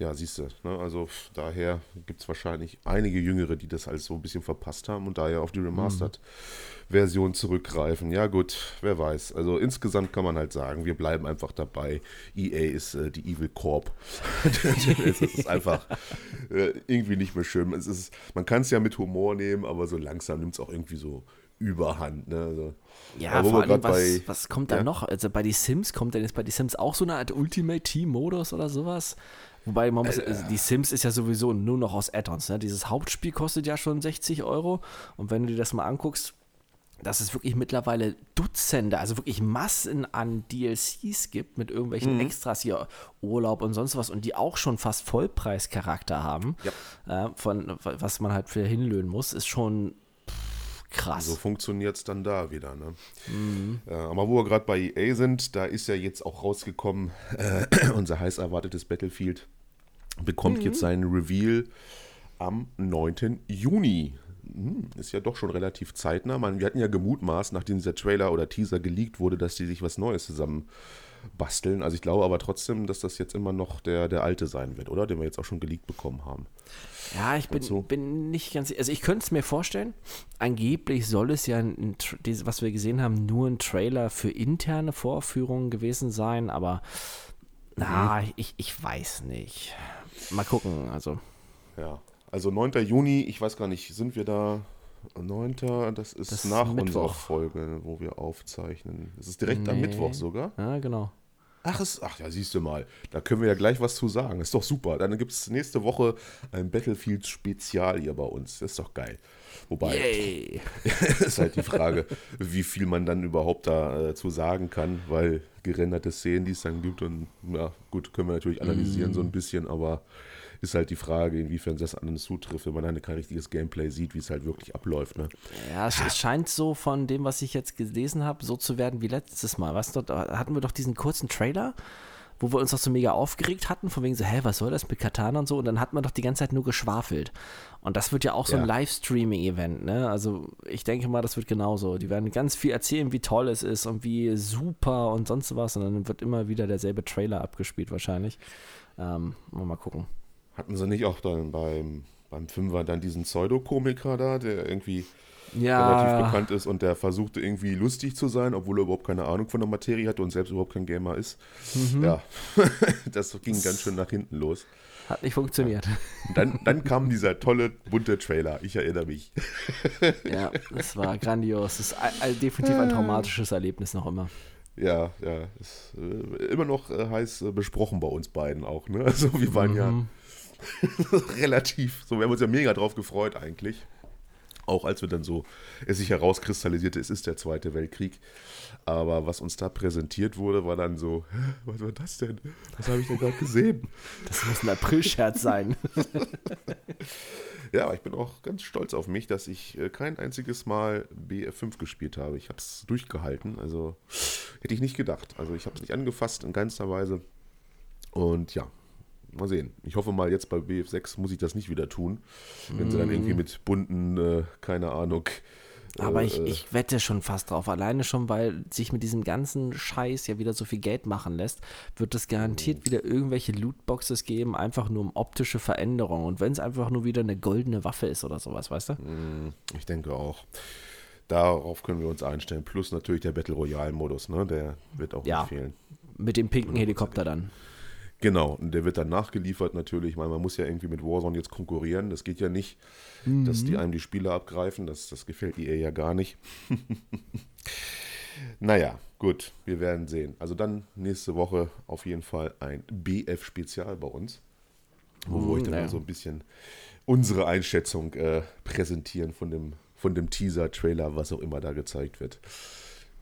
A: Ja, siehst du. Ne? Also daher gibt es wahrscheinlich einige Jüngere, die das alles so ein bisschen verpasst haben und daher auf die Remastered-Version zurückgreifen. Ja, gut, wer weiß. Also insgesamt kann man halt sagen, wir bleiben einfach dabei. EA ist äh, die Evil Corp. es ist einfach äh, irgendwie nicht mehr schön. Es ist, man kann es ja mit Humor nehmen, aber so langsam nimmt es auch irgendwie so überhand. Ne? Also,
B: Ja, vor allem, was,
A: bei-
B: was kommt da
A: Ja?
B: noch? Also bei die Sims, kommt denn jetzt bei die Sims auch so eine Art Ultimate Team-Modus oder sowas? Wobei man muss, also die Sims ist ja sowieso nur noch aus Add-ons. Ne? Dieses Hauptspiel kostet ja schon 60 Euro. Und wenn du dir das mal anguckst, dass es wirklich mittlerweile Dutzende, also wirklich Massen an DLCs gibt mit irgendwelchen
A: Mhm.
B: Extras hier, Urlaub und sonst was und die auch schon fast Vollpreischarakter haben, äh, von was man halt für hinlöhnen muss, ist schon krass.
A: So funktioniert es dann da wieder. Ne? Ja, aber wo wir gerade bei EA sind, da ist ja jetzt auch rausgekommen, äh, unser heiß erwartetes Battlefield bekommt jetzt seinen Reveal am 9. Juni. Hm, ist ja doch schon relativ zeitnah. Man, wir hatten ja gemutmaßt, nachdem dieser Trailer oder Teaser geleakt wurde, dass die sich was Neues zusammen basteln. Also ich glaube aber trotzdem, dass das jetzt immer noch der, der alte sein wird, oder? Den wir jetzt auch schon geleakt bekommen haben.
B: Ja, ich bin,
A: so?
B: bin nicht ganz. Also, ich könnte es mir vorstellen. Angeblich soll es ja, ein, was wir gesehen haben, nur ein Trailer für interne Vorführungen gewesen sein, aber na, ich, ich weiß nicht. Mal gucken. Also,
A: Ja, also 9. Juni, ich weiß gar nicht, sind wir da 9. Das ist
B: Das ist
A: nach unserer
B: Mittwoch.
A: Folge, wo wir aufzeichnen. Es ist direkt am
B: Nee.
A: Mittwoch sogar.
B: ja, genau.
A: Ach, es, ach ja, siehst du mal, da können wir ja gleich was zu sagen. Ist doch super. Dann gibt es nächste Woche ein Battlefield-Spezial hier bei uns. Das ist doch geil. Wobei, ist halt die Frage, wie viel man dann überhaupt dazu sagen kann, weil gerenderte Szenen, die es dann gibt, und ja, gut, können wir natürlich analysieren so ein bisschen, aber ist halt die Frage, inwiefern das an uns zutrifft, wenn man dann kein richtiges Gameplay sieht, wie es halt wirklich abläuft. Ne?
B: Ja, es, es scheint so von dem, was ich jetzt gelesen habe, so zu werden wie letztes Mal. Du, da hatten wir doch diesen kurzen Trailer, wo wir uns doch so mega aufgeregt hatten, von wegen so, hä, was soll das mit Katana und so? Und dann hat man doch die ganze Zeit nur geschwafelt. Und das wird ja auch so ein
A: Ja.
B: Livestreaming-Event, ne? Also ich denke mal, das wird genauso. Die werden ganz viel erzählen, wie toll es ist und wie super und sonst was. Und dann wird immer wieder derselbe Trailer abgespielt wahrscheinlich. Ähm, mal gucken.
A: Hatten sie nicht auch dann beim, beim Fünfer dann diesen Pseudokomiker da, der irgendwie relativ bekannt ist und der versuchte irgendwie lustig zu sein, obwohl er überhaupt keine Ahnung von der Materie hatte und selbst überhaupt kein Gamer ist. Ja, das ging ganz schön nach hinten los.
B: Hat nicht funktioniert.
A: Und dann, dann kam dieser tolle, bunte Trailer. Ich erinnere mich.
B: Ja, das war grandios. Das ist definitiv ein traumatisches Erlebnis noch immer.
A: Ja, ja, ist äh, immer noch äh, heiß äh, besprochen bei uns beiden auch. Ne? Also wir waren ja Relativ. So, wir haben uns ja mega drauf gefreut eigentlich. Auch als wir dann so, es sich herauskristallisierte, es ist der Zweite Weltkrieg. Aber was uns da präsentiert wurde, war dann so, "Hä, was war das denn? Was habe ich denn gerade gesehen?
B: Das muss ein April-Scherz sein.
A: Ja, aber ich bin auch ganz stolz auf mich, dass ich äh, kein einziges Mal BF5 gespielt habe. Ich habe es durchgehalten, also hätte ich nicht gedacht. Also ich habe es nicht angefasst in keinster Weise. Und ja, mal sehen. Ich hoffe mal, jetzt bei BF6 muss ich das nicht wieder tun. Wenn sie dann irgendwie mit bunten, äh, keine Ahnung.
B: Aber
A: äh,
B: ich, ich wette schon fast drauf. Alleine schon, weil sich mit diesem ganzen Scheiß ja wieder so viel Geld machen lässt, wird es garantiert wieder irgendwelche Lootboxes geben, einfach nur um optische Veränderungen. Und wenn es einfach nur wieder eine goldene Waffe ist oder sowas, weißt du?
A: Mm, Ich denke auch. Darauf können wir uns einstellen. Plus natürlich der Battle Royale-Modus, ne? Der wird auch
B: Ja.
A: nicht fehlen.
B: Mit dem pinken Helikopter dann.
A: Genau, und der wird dann nachgeliefert natürlich. Ich meine, man muss ja irgendwie mit Warzone jetzt konkurrieren. Das geht ja nicht, dass die einem die Spiele abgreifen. Das, das gefällt EA ja gar nicht. naja, gut, wir werden sehen. Also dann nächste Woche auf jeden Fall ein BF-Spezial bei uns, wo wir euch dann
B: naja.
A: mal so ein bisschen unsere Einschätzung äh, präsentieren von dem, von dem Teaser-Trailer, was auch immer da gezeigt wird.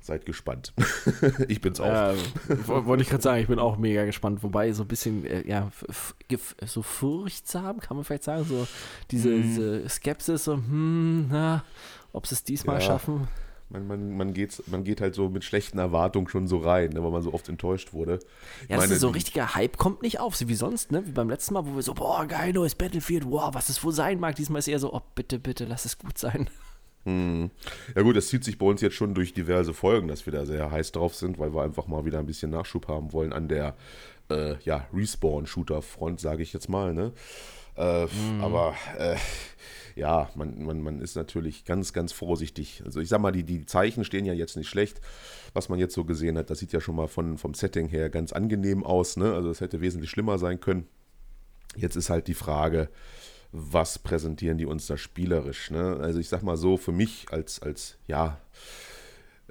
A: Seid gespannt. ich bin's auch.
B: Ja, wo- wollte ich gerade sagen, ich bin auch mega gespannt. Wobei so ein bisschen, äh, ja, so furchtsam, kann man vielleicht sagen, so diese, diese Skepsis, so, hm, na, ob sie es diesmal
A: Ja.
B: schaffen.
A: Man, man, man, geht, man geht halt so mit schlechten Erwartungen schon so rein, ne, weil man so oft enttäuscht wurde. Ich
B: Ja,
A: meine,
B: ist so richtiger Hype kommt nicht auf, so wie sonst, ne? Wie beim letzten Mal, wo wir so, boah, geil, neues Battlefield, wow, was es wohl sein mag. Diesmal ist eher so, oh, bitte, bitte, lass es gut sein.
A: Hm. Ja gut, das zieht sich bei uns jetzt schon durch diverse Folgen, dass wir da sehr heiß drauf sind, weil wir einfach mal wieder ein bisschen Nachschub haben wollen an der äh, ja, Respawn-Shooter-Front, sage ich jetzt mal. Ne? Äh, Aber äh, ja, man, man, man ist natürlich ganz, ganz vorsichtig. Also ich sag mal, die, die Zeichen stehen ja jetzt nicht schlecht, was man jetzt so gesehen hat. Das sieht ja schon mal von, vom Setting her ganz angenehm aus. Ne? Also es hätte wesentlich schlimmer sein können. Jetzt ist halt die Frage, was präsentieren die uns da spielerisch? Ne? Also ich sag mal so, für mich als, als ja,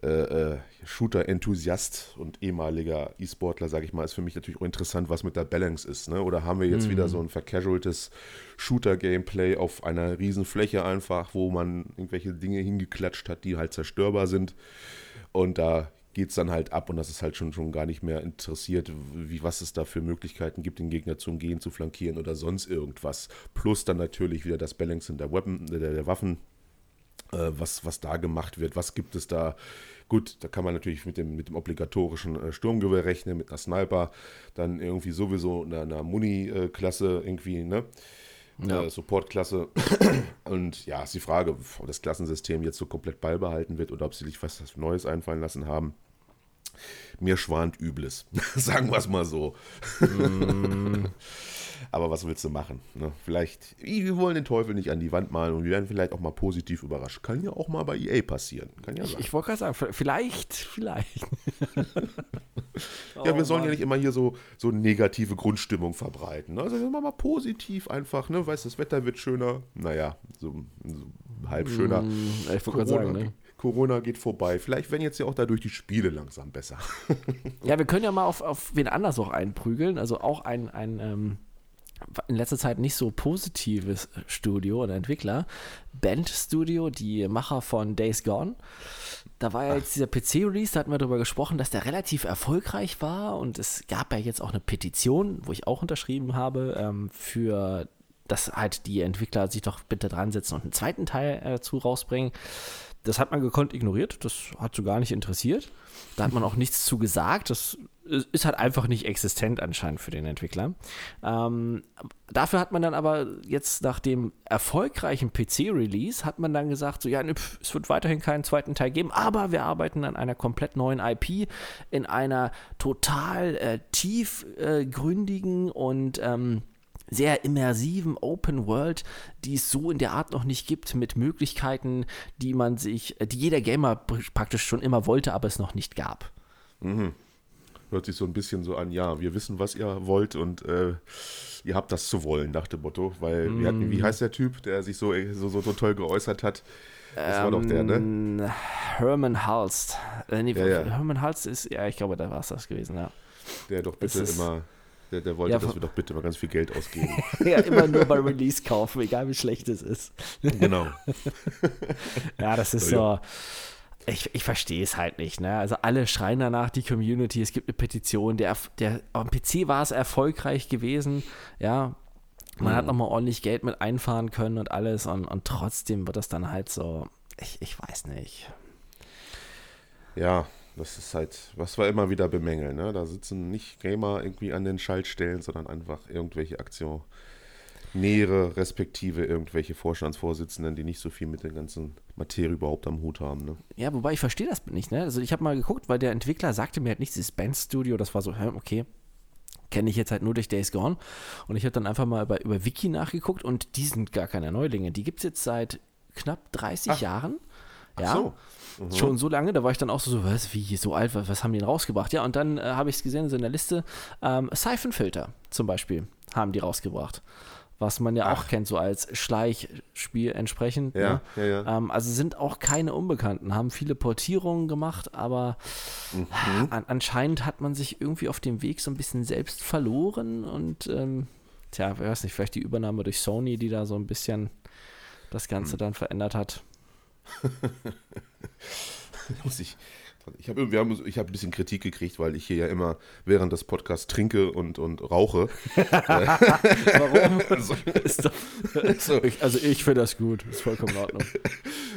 A: äh, äh, Shooter-Enthusiast und ehemaliger E-Sportler, sage ich mal, ist für mich natürlich auch interessant, was mit der Balance ist. Ne? Oder haben wir jetzt wieder so ein vercasualtes Shooter-Gameplay auf einer riesen Fläche einfach, wo man irgendwelche Dinge hingeklatscht hat, die halt zerstörbar sind. Und da geht es dann halt ab und das ist halt schon, schon gar nicht mehr interessiert, wie, was es da für Möglichkeiten gibt, den Gegner zu umgehen, zu flankieren oder sonst irgendwas. Plus dann natürlich wieder das Balancing der, Weapon, der, der Waffen, äh, was, was da gemacht wird, was gibt es da. Gut, da kann man natürlich mit dem, mit dem obligatorischen äh, Sturmgewehr rechnen, mit einer Sniper, dann irgendwie sowieso einer, einer Muni-Klasse irgendwie, ne?
B: Ja.
A: Äh, Support-Klasse. Und ja, ist die Frage, ob das Klassensystem jetzt so komplett beibehalten wird oder ob sie sich was Neues einfallen lassen haben. Mir schwant Übles. Sagen wir es mal so. Aber was willst du machen? Ne? Vielleicht, wir wollen den Teufel nicht an die Wand malen und wir werden vielleicht auch mal positiv überrascht. Kann ja auch mal bei EA passieren. Kann ja
B: Ich,
A: sein.
B: ich wollte gerade sagen, vielleicht, vielleicht.
A: ja, wir
B: Oh,
A: sollen ja
B: Mann.
A: nicht immer hier so, so negative Grundstimmung verbreiten. Ne? Also wir mal positiv einfach, ne? Weißt das Wetter wird schöner. Naja, so, so halb schöner.
B: Mm, Ich wollte gerade sagen, ne?
A: Corona geht vorbei. Vielleicht werden jetzt ja auch dadurch die Spiele langsam besser.
B: Ja, wir können ja mal auf, auf wen anders auch einprügeln. Also auch ein, ein ähm, in letzter Zeit nicht so positives Studio oder Entwickler. Band Studio, die Macher von Days Gone. Da war ja jetzt dieser PC-Release, da hatten wir darüber gesprochen, dass der relativ erfolgreich war und es gab ja jetzt auch eine Petition, wo ich auch unterschrieben habe, ähm, für dass halt die Entwickler sich doch bitte dran setzen und einen zweiten Teil äh, dazu rausbringen. Das hat man gekonnt ignoriert, das hat so gar nicht interessiert. Da hat man auch nichts zu gesagt. Das ist halt einfach nicht existent anscheinend für den Entwickler. Ähm, dafür hat man dann aber jetzt nach dem erfolgreichen PC-Release hat man dann gesagt, so ja, es wird weiterhin keinen zweiten Teil geben, aber wir arbeiten an einer komplett neuen IP in einer total äh, tiefgründigen und ähm, sehr immersiven Open World, die es so in der Art noch nicht gibt, mit Möglichkeiten, die man sich, äh, die jeder Gamer pr- praktisch schon immer wollte, aber es noch nicht gab.
A: Hört sich so ein bisschen so an, ja, wir wissen, was ihr wollt und äh, ihr habt das zu wollen, nach dem Motto. Weil, wir hatten, wie heißt der Typ, der sich so, so, so, so toll geäußert hat? Das war doch der, ne?
B: Ähm, Herman Hulst. Äh, nee,
A: Ja, ja.
B: Herman Hulst ist, ja, ich glaube, da war es das gewesen, ja.
A: Der doch bitte immer Der, der wollte,
B: Ja,
A: dass wir doch bitte mal ganz viel Geld ausgeben.
B: ja, immer nur bei Release kaufen, egal wie schlecht es ist.
A: genau.
B: Ja, das ist so. Ich, ich verstehe es halt nicht. Ne? Also alle schreien danach, die Community, es gibt eine Petition. Der, der, am PC war es erfolgreich gewesen. Ja, man hat nochmal ordentlich Geld mit einfahren können und alles. Und, und trotzdem wird das dann halt so. Ich, ich weiß nicht.
A: Ja, das ist halt, was wir immer wieder bemängeln. Ne? Da sitzen nicht Gamer irgendwie an den Schaltstellen, sondern einfach irgendwelche Aktionäre, respektive irgendwelche Vorstandsvorsitzenden, die nicht so viel mit der ganzen Materie überhaupt am Hut haben. Ne?
B: Ja, wobei ich verstehe das nicht. Ne? Also ich habe mal geguckt, weil der Entwickler sagte mir halt nichts, dieses Band Studio, das war so, okay, kenne ich jetzt halt nur durch Days Gone. Und ich habe dann einfach mal über, über Wiki nachgeguckt und die sind gar keine Neulinge. Die gibt es jetzt seit knapp 30 Jahren. Ja,
A: so.
B: schon so lange, da war ich dann auch so, was, wie, so alt, was, was haben die denn rausgebracht? Ja, und dann äh, habe ich es gesehen, so in der Liste, ähm, Siphon-Filter zum Beispiel haben die rausgebracht. Was man ja auch kennt, so als Schleichspiel entsprechend.
A: Ja,
B: ne?
A: ja, ja.
B: Ähm, also sind auch keine Unbekannten, haben viele Portierungen gemacht, aber
A: Mhm.
B: an, anscheinend hat man sich irgendwie auf dem Weg so ein bisschen selbst verloren und ähm, tja, ich weiß nicht, vielleicht die Übernahme durch Sony, die da so ein bisschen das Ganze
A: Mhm.
B: dann verändert hat.
A: Muss ich. Ich habe wir haben, ich hab ein bisschen Kritik gekriegt, weil ich hier ja immer während des Podcasts trinke und, und rauche.
B: Warum?
A: Also,
B: doch, also ich finde das gut, ist vollkommen in Ordnung.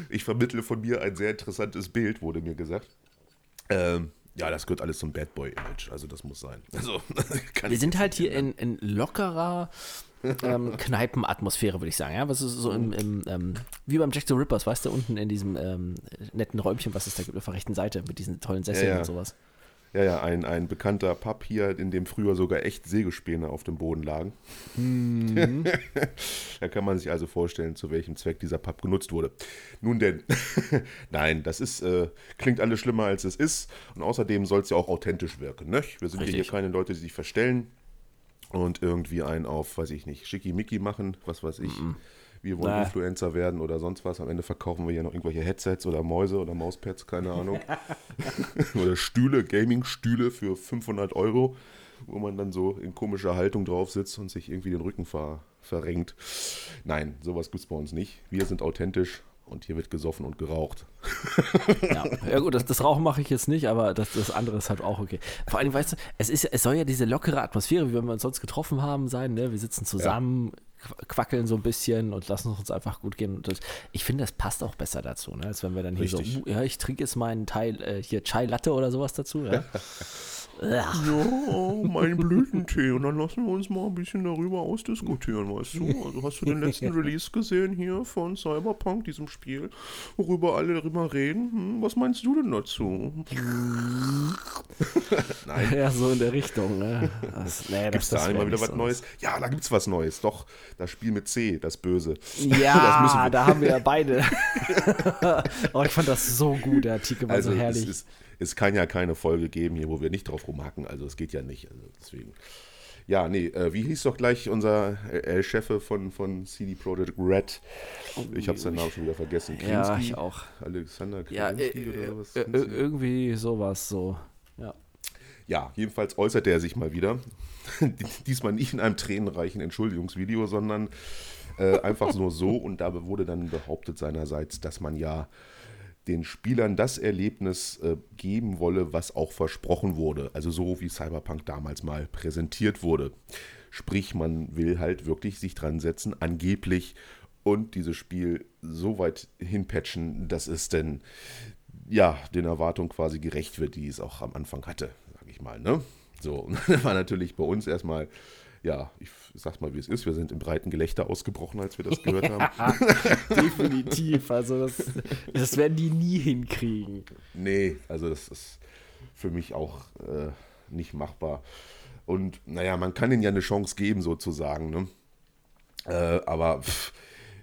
A: ich vermittle von mir ein sehr interessantes Bild, wurde mir gesagt. Ähm, ja, das gehört alles zum Bad Boy-Image. Also das muss sein. Also, kann
B: Wir sind halt hier in, in lockerer ähm, Kneipenatmosphäre, würde ich sagen. Ja, was ist so im, im ähm, wie beim Jack the Rippers, weißt du, unten in diesem ähm, netten Räumchen, was es da gibt auf der rechten Seite mit diesen tollen Sesseln
A: Ja, ja.
B: und sowas.
A: Ja, ja, ein, ein bekannter Pub hier, in dem früher sogar echt Sägespäne auf dem Boden lagen.
B: Mhm.
A: da kann man sich also vorstellen, zu welchem Zweck dieser Pub genutzt wurde. Nun denn, nein, das ist, äh, klingt alles schlimmer als es ist. Und außerdem soll es ja auch authentisch wirken. Ne? Wir sind ja hier
B: Richtig.
A: keine Leute, die sich verstellen und irgendwie einen auf, weiß ich nicht, schickimicki machen, was weiß ich. Wir wollen
B: Nee.
A: Influencer werden oder sonst was. Am Ende verkaufen wir ja noch irgendwelche Headsets oder Mäuse oder Mauspads, keine Ahnung. oder Stühle, Gaming-Stühle für 500 Euro, wo man dann so in komischer Haltung drauf sitzt und sich irgendwie den Rücken ver verrenkt. Nein, sowas gibt es bei uns nicht. Wir sind authentisch und hier wird gesoffen und geraucht.
B: Ja, ja gut, das, das Rauchen mache ich jetzt nicht, aber das, das andere ist halt auch okay. Vor allem, weißt du, es, ist, es soll ja diese lockere Atmosphäre, wie wenn wir uns sonst getroffen haben, sein. Ne? Wir sitzen zusammen, qu- quackeln so ein bisschen und lassen es uns einfach gut gehen. Das, ich finde, das passt auch besser dazu, ne? als wenn wir dann hier
A: Richtig.
B: so, uh, ja, ich trinke jetzt meinen Teil, äh, hier Chai Latte oder sowas dazu. Ja?
A: Ja, mein Blütentee. Und dann lassen wir uns mal ein bisschen darüber ausdiskutieren, weißt du? Also hast du den letzten Release gesehen hier von Cyberpunk, diesem Spiel, worüber alle darüber reden? Hm, was meinst du denn dazu? Nein.
B: ja, so in der Richtung. Ne? Das, nee,
A: Gibt es
B: das-
A: da
B: das wär
A: wieder was. Neues? Ja, da gibt es was Neues. Doch, das Spiel mit C, das Böse. Das
B: Ja,
A: wir-
B: da haben wir ja beide. oh, ich fand das so gut, der Artikel war
A: Also
B: so
A: es,
B: herrlich.
A: ist, es kann ja keine Folge geben hier, wo wir nicht drauf rumhacken. Also es geht ja nicht. Also deswegen. Ja, nee, äh, wie hieß doch gleich unser äh, Chefe von, von CD Projekt Red? Ich habe seinen Namen schon wieder vergessen.
B: Ja,
A: Klinski?
B: ich auch.
A: Alexander
B: Ja, äh,
A: Klinski
B: äh,
A: oder was?
B: äh, irgendwie sowas so. Ja.
A: Ja, jedenfalls äußerte er sich mal wieder. Diesmal nicht in einem tränenreichen Entschuldigungsvideo, sondern äh, einfach nur so. Und da wurde dann behauptet seinerseits, dass man ja den Spielern das Erlebnis äh, geben wolle, was auch versprochen wurde. Also so wie Cyberpunk damals mal präsentiert wurde. Sprich, man will halt wirklich sich dran setzen, angeblich, und dieses Spiel so weit hinpatchen, dass es denn ja, den Erwartungen quasi gerecht wird, die es auch am Anfang hatte, sage ich mal. Ne? So, und dann war natürlich bei uns erstmal, ja, ich sag's mal, wie es ist, wir sind im breiten Gelächter ausgebrochen, als wir das gehört haben.
B: Definitiv. Also das, das werden die nie hinkriegen.
A: Nee, also das ist für mich auch äh, nicht machbar. Und naja, man kann ihnen ja eine Chance geben, sozusagen. Ne? Äh, aber pff,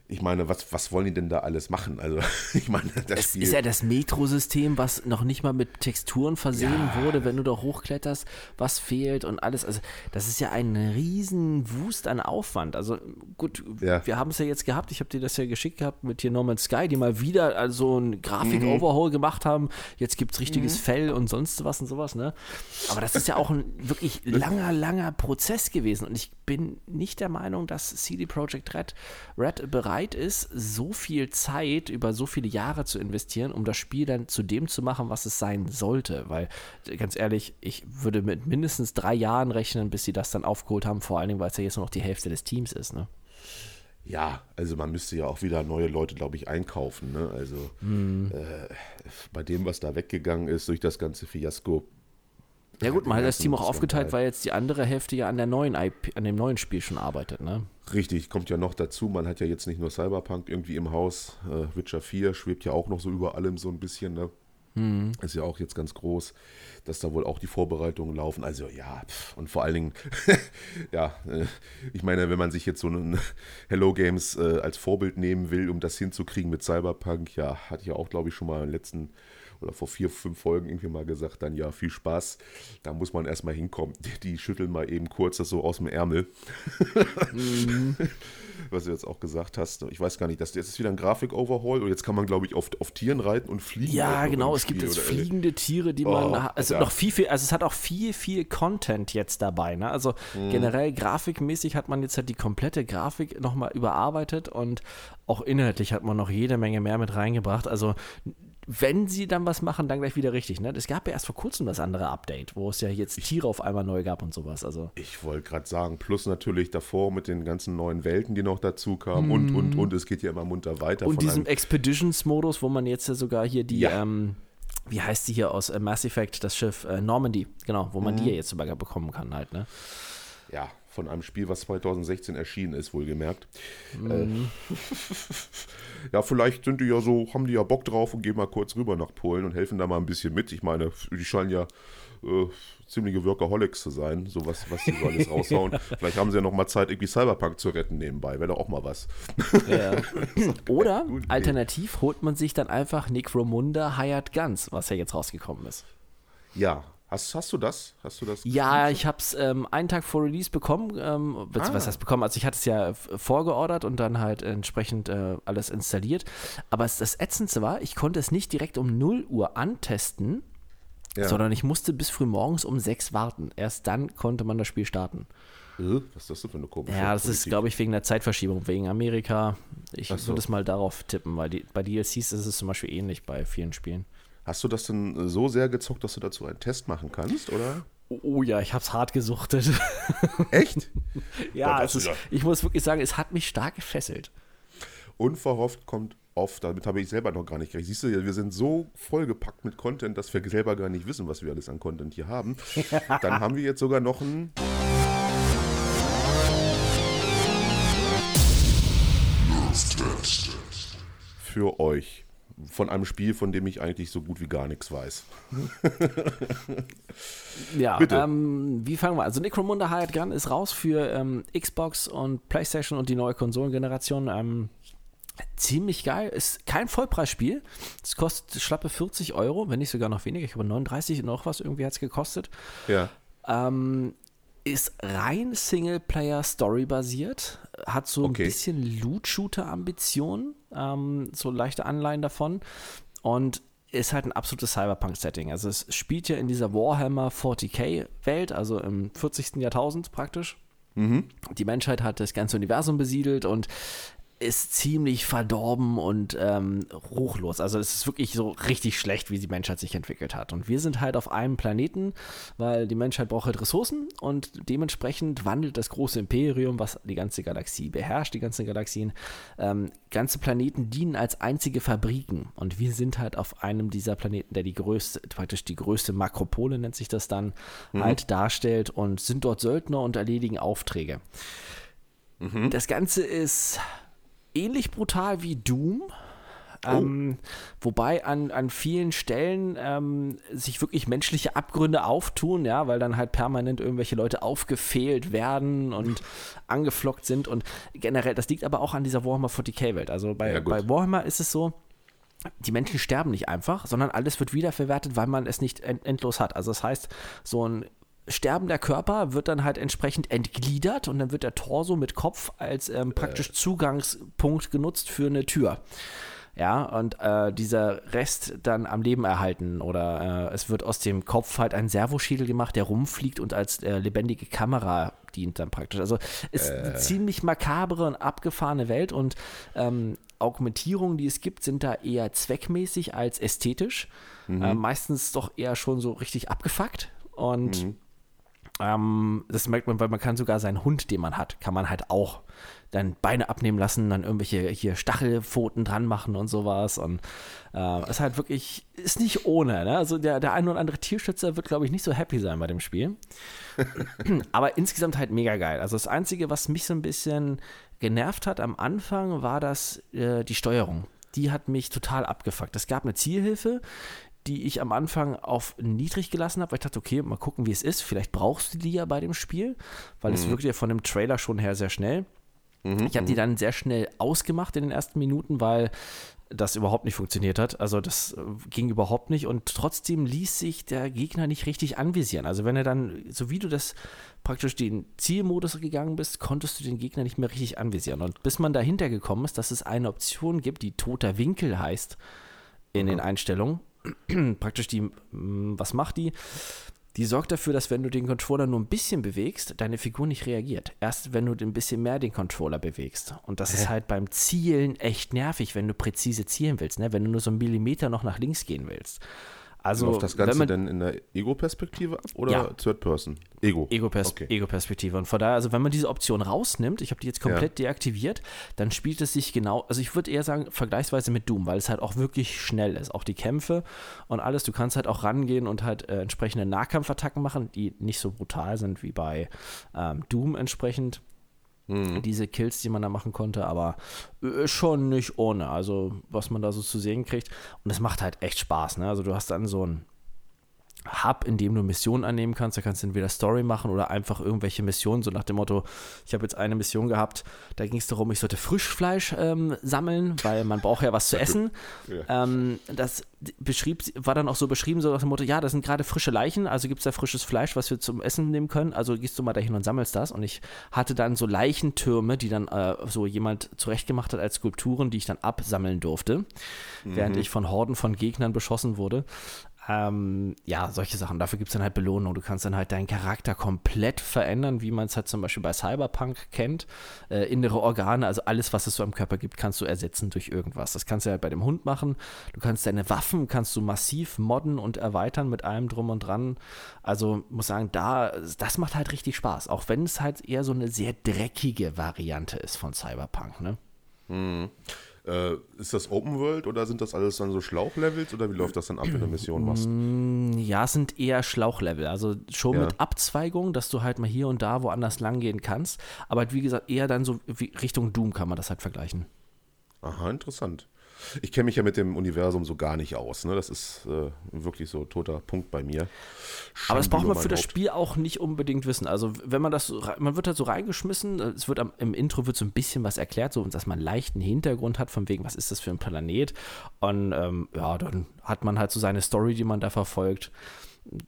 A: ich meine, was, was wollen die denn da alles machen? Also, ich meine, das
B: Es
A: Spiel.
B: ist ja das Metro-System, was noch nicht mal mit Texturen versehen
A: Ja.
B: wurde, wenn du da hochkletterst, was fehlt und alles. Also, das ist ja ein riesen Wust an Aufwand. Also, gut,
A: Ja.
B: wir haben es ja jetzt gehabt. Ich habe dir das ja geschickt gehabt mit hier Norman Sky, die mal wieder also ein Grafik-Overhaul gemacht haben. Jetzt gibt es richtiges Fell und sonst was und sowas, ne? Aber das ist ja auch ein wirklich langer, langer Prozess gewesen. Und ich bin nicht der Meinung, dass CD Projekt Red, Red bereit ist, so viel Zeit über so viele Jahre zu investieren, um das Spiel dann zu dem zu machen, was es sein sollte. Weil, ganz ehrlich, ich würde mit mindestens drei Jahren rechnen, bis sie das dann aufgeholt haben, vor allen Dingen, weil es ja jetzt nur noch die Hälfte des Teams ist, ne?
A: Ja, also man müsste ja auch wieder neue Leute, glaube ich, einkaufen. Ne? Also äh, bei dem, was da weggegangen ist durch das ganze Fiasko.
B: Ja gut, man hat das Team auch aufgeteilt, weil jetzt die andere Hälfte ja an der neuen IP, an dem neuen Spiel schon arbeitet, ne?
A: Richtig, kommt ja noch dazu, man hat ja jetzt nicht nur Cyberpunk irgendwie im Haus, äh, Witcher 4 schwebt ja auch noch so über allem so ein bisschen, ne? Ist ja auch jetzt ganz groß, dass da wohl auch die Vorbereitungen laufen. Also ja, und vor allen Dingen, ja, äh, ich meine, wenn man sich jetzt so einen Hello Games äh, als Vorbild nehmen will, um das hinzukriegen mit Cyberpunk, ja, hatte ich ja auch, glaube ich, schon mal im letzten oder vor vier, fünf Folgen irgendwie mal gesagt, dann ja, viel Spaß. Da muss man erstmal hinkommen. Die, schütteln mal eben kurz das so aus dem Ärmel. Was du jetzt auch gesagt hast. Ich weiß gar nicht, das jetzt ist wieder ein Grafik-Overhaul und jetzt kann man, glaube ich, auf, auf Tieren reiten und fliegen.
B: Ja, genau. Es gibt jetzt fliegende Tiere, die
A: Oh,
B: man. Also
A: ja.
B: noch viel, viel, also es hat auch viel, viel Content jetzt dabei. Ne? Also
A: Mhm.
B: generell grafikmäßig hat man jetzt halt die komplette Grafik nochmal überarbeitet und auch inhaltlich hat man noch jede Menge mehr mit reingebracht. Also wenn sie dann was machen, dann gleich wieder richtig. Ne? Es gab ja erst vor kurzem das andere Update, wo es ja jetzt Tiere auf einmal neu gab und sowas. Also
A: Ich wollte gerade sagen, plus natürlich davor mit den ganzen neuen Welten, die noch dazu kamen und, und, und, es geht ja immer munter weiter.
B: Und
A: von
B: diesem Expeditions-Modus, wo man jetzt ja sogar hier die,
A: Ja.
B: ähm, wie heißt die hier aus äh, Mass Effect, das Schiff äh, Normandy, genau, wo man
A: Mhm.
B: die ja jetzt sogar bekommen kann halt, ne?
A: Ja, von einem Spiel, was 2016 erschienen ist, wohlgemerkt.
B: Mhm.
A: Äh, ja, vielleicht sind die ja so, haben die ja Bock drauf und gehen mal kurz rüber nach Polen und helfen da mal ein bisschen mit. Ich meine, die scheinen ja äh, ziemliche Workaholics zu sein, so was, was die so alles raushauen. Vielleicht haben sie ja noch mal Zeit, irgendwie Cyberpunk zu retten nebenbei. Wäre doch auch mal was.
B: Oder
A: Gute Idee.
B: alternativ holt man sich dann einfach Necromunda Hired Guns, was ja jetzt rausgekommen ist.
A: Ja, hast, hast du das? Hast du das?
B: Ja, ich habe es ähm, einen Tag vor Release bekommen. Ähm, was,
A: Ah.
B: was heißt bekommen? Also ich hatte es ja vorgeordert und dann halt entsprechend äh, alles installiert. Aber es, das Ätzendste war, ich konnte es nicht direkt um 0 Uhr antesten,
A: Ja.
B: sondern ich musste bis früh morgens um 6 warten. Erst dann konnte man das Spiel starten.
A: Äh, Was ist das denn für eine komische
B: Ja, das ist,
A: Politik?
B: glaube ich, wegen der Zeitverschiebung, wegen Amerika. Ich
A: so.
B: würde es mal darauf tippen, weil die, bei DLCs ist es zum Beispiel ähnlich bei vielen Spielen.
A: Hast du das denn so sehr gezockt, dass du dazu einen Test machen kannst, oder?
B: Oh, ja, ich habe es hart gesuchtet.
A: Echt?
B: ja, ist,
A: ist ja-
B: ich muss wirklich sagen, es hat mich stark gefesselt.
A: Unverhofft kommt oft, damit habe ich selber noch gar nicht gerechnet. Siehst du, wir sind so vollgepackt mit Content, dass wir selber gar nicht wissen, was wir alles an Content hier haben. Dann haben wir jetzt sogar noch ein. Für euch. Von einem Spiel, von dem ich eigentlich so gut wie gar nichts weiß.
B: Ja. Ähm, wie fangen wir an? Also Necromunda Hired Gun ist raus für ähm, Xbox und Playstation und die neue Konsolengeneration. Ähm, ziemlich geil. Ist kein Vollpreisspiel. Es kostet schlappe 40 Euro, wenn nicht sogar noch weniger. Ich glaube 39 noch was irgendwie hat es gekostet.
A: Ja.
B: Ähm, ist rein Singleplayer-Story-basiert, hat so
A: Okay.
B: ein bisschen Loot-Shooter-Ambitionen, ähm, so leichte Anleihen davon und ist halt ein absolutes Cyberpunk-Setting. Also es spielt ja in dieser Warhammer 40k-Welt, also im 40. Jahrtausend praktisch. Die Menschheit hat das ganze Universum besiedelt und ist ziemlich verdorben und ähm, ruchlos. Also es ist wirklich so richtig schlecht, wie die Menschheit sich entwickelt hat. Und wir sind halt auf einem Planeten, weil die Menschheit braucht halt Ressourcen und dementsprechend wandelt das große Imperium, was die ganze Galaxie beherrscht, die ganzen Galaxien. Ähm, ganze Planeten dienen als einzige Fabriken und wir sind halt auf einem dieser Planeten, der die größte, praktisch die größte Makropole nennt sich das dann, halt darstellt und sind dort Söldner und erledigen Aufträge. Das Ganze ist ähnlich brutal wie Doom. Ähm, wobei an, an vielen Stellen ähm, sich wirklich menschliche Abgründe auftun, ja, weil dann halt permanent irgendwelche Leute aufgefehlt werden und angeflockt sind. Und generell, das liegt aber auch an dieser Warhammer 40k-Welt. Also bei,
A: Ja,
B: bei Warhammer ist es so, die Menschen sterben nicht einfach, sondern alles wird wiederverwertet, weil man es nicht end endlos hat. Also das heißt, so ein sterbender Körper wird dann halt entsprechend entgliedert und dann wird der Torso mit Kopf als ähm, praktisch Zugangspunkt genutzt für eine Tür. Ja, und äh, dieser Rest dann am Leben erhalten oder äh, es wird aus dem Kopf halt ein Servoschädel gemacht, der rumfliegt und als äh, lebendige Kamera dient dann praktisch. Also ist eine ziemlich makabre und abgefahrene Welt und ähm, Augmentierungen, die es gibt, sind da eher zweckmäßig als ästhetisch. Äh, meistens doch eher schon so richtig abgefuckt und ähm, das merkt man, weil man kann sogar seinen Hund, den man hat, kann man halt auch dann Beine abnehmen lassen, dann irgendwelche hier Stachelpfoten dran machen und sowas. Und äh, ist halt wirklich, ist nicht ohne. Ne? Also der, der ein oder andere Tierschützer wird, glaube ich, nicht so happy sein bei dem Spiel. Aber insgesamt halt mega geil. Also das Einzige, was mich so ein bisschen genervt hat am Anfang, war das äh, die Steuerung. Die hat mich total abgefuckt. Es gab eine Zielhilfe, die ich am Anfang auf niedrig gelassen habe, weil ich dachte, okay, mal gucken, wie es ist. Vielleicht brauchst du die ja bei dem Spiel, weil es wirkt ja von dem Trailer schon her sehr schnell. Ich habe die dann sehr schnell ausgemacht in den ersten Minuten, weil das überhaupt nicht funktioniert hat. Also das äh, ging überhaupt nicht und trotzdem ließ sich der Gegner nicht richtig anvisieren. Also wenn er dann, so wie du das praktisch den Zielmodus gegangen bist, konntest du den Gegner nicht mehr richtig anvisieren. Und bis man dahinter gekommen ist, dass es eine Option gibt, die toter Winkel heißt in den Einstellungen, praktisch die, mh, was macht die? Die sorgt dafür, dass wenn du den Controller nur ein bisschen bewegst, deine Figur nicht reagiert. Erst wenn du ein bisschen mehr den Controller bewegst. Und das ist halt beim Zielen echt nervig, wenn du präzise zielen willst, ne? wenn du nur so einen Millimeter noch nach links gehen willst. Also,
A: Läuft das
B: wenn
A: Ganze
B: man,
A: denn in der Ego-Perspektive ab oder
B: Ja.
A: Third Person? Ego.
B: Ego-Pers
A: Okay.
B: Ego-Perspektive. Und von daher, also wenn man diese Option rausnimmt, ich habe die jetzt komplett deaktiviert, dann spielt es sich genau, also ich würde eher sagen, vergleichsweise mit Doom, weil es halt auch wirklich schnell ist. Auch die Kämpfe und alles. Du kannst halt auch rangehen und halt äh, entsprechende Nahkampfattacken machen, die nicht so brutal sind wie bei ähm, Doom entsprechend. Diese Kills, die man da machen konnte, aber äh, schon nicht ohne. Also, was man da so zu sehen kriegt. Und es macht halt echt Spaß. Ne? Also, du hast dann so ein Hub, in dem du Missionen annehmen kannst. Da kannst du entweder Story machen oder einfach irgendwelche Missionen, so nach dem Motto, ich habe jetzt eine Mission gehabt, da ging es darum, ich sollte Frischfleisch ähm, sammeln, weil man braucht ja was zu essen. ähm, das beschrieb, war dann auch so beschrieben, so nach dem Motto, ja, das sind gerade frische Leichen, also gibt es da frisches Fleisch, was wir zum Essen nehmen können, also gehst du mal dahin und sammelst das. Und ich hatte dann so Leichentürme, die dann äh, so jemand zurechtgemacht hat als Skulpturen, die ich dann absammeln durfte, während ich von Horden von Gegnern beschossen wurde. Ähm, ja, solche Sachen. Dafür gibt es dann halt Belohnung. Du kannst dann halt deinen Charakter komplett verändern, wie man es halt zum Beispiel bei Cyberpunk kennt. Äh, innere Organe, also alles, was es so am Körper gibt, kannst du ersetzen durch irgendwas. Das kannst du halt bei dem Hund machen. Du kannst deine Waffen, kannst du massiv modden und erweitern mit allem drum und dran. Also muss sagen, da, das macht halt richtig Spaß. Auch wenn es halt eher so eine sehr dreckige Variante ist von Cyberpunk, ne?
A: Äh, ist das Open World oder sind das alles dann so Schlauchlevels oder wie läuft das dann ab, wenn du Mission machst?
B: Ja, es sind eher Schlauchlevel. Also schon
A: Ja.
B: mit Abzweigung, dass du halt mal hier und da woanders lang gehen kannst. Aber halt, wie gesagt, eher dann so wie Richtung Doom kann man das halt vergleichen.
A: Aha, interessant. Ich kenne mich ja mit dem Universum so gar nicht aus. Ne? Das ist äh, wirklich so toter Punkt bei mir.
B: Aber das
A: Schande
B: braucht man für
A: mein
B: das
A: Haupt.
B: Spiel auch nicht unbedingt wissen. Also wenn man das, so man wird halt so reingeschmissen, es wird am, im Intro wird so ein bisschen was erklärt, so dass man einen leichten Hintergrund hat, von wegen, was ist das für ein Planet. Und ähm, ja, dann hat man halt so seine Story, die man da verfolgt.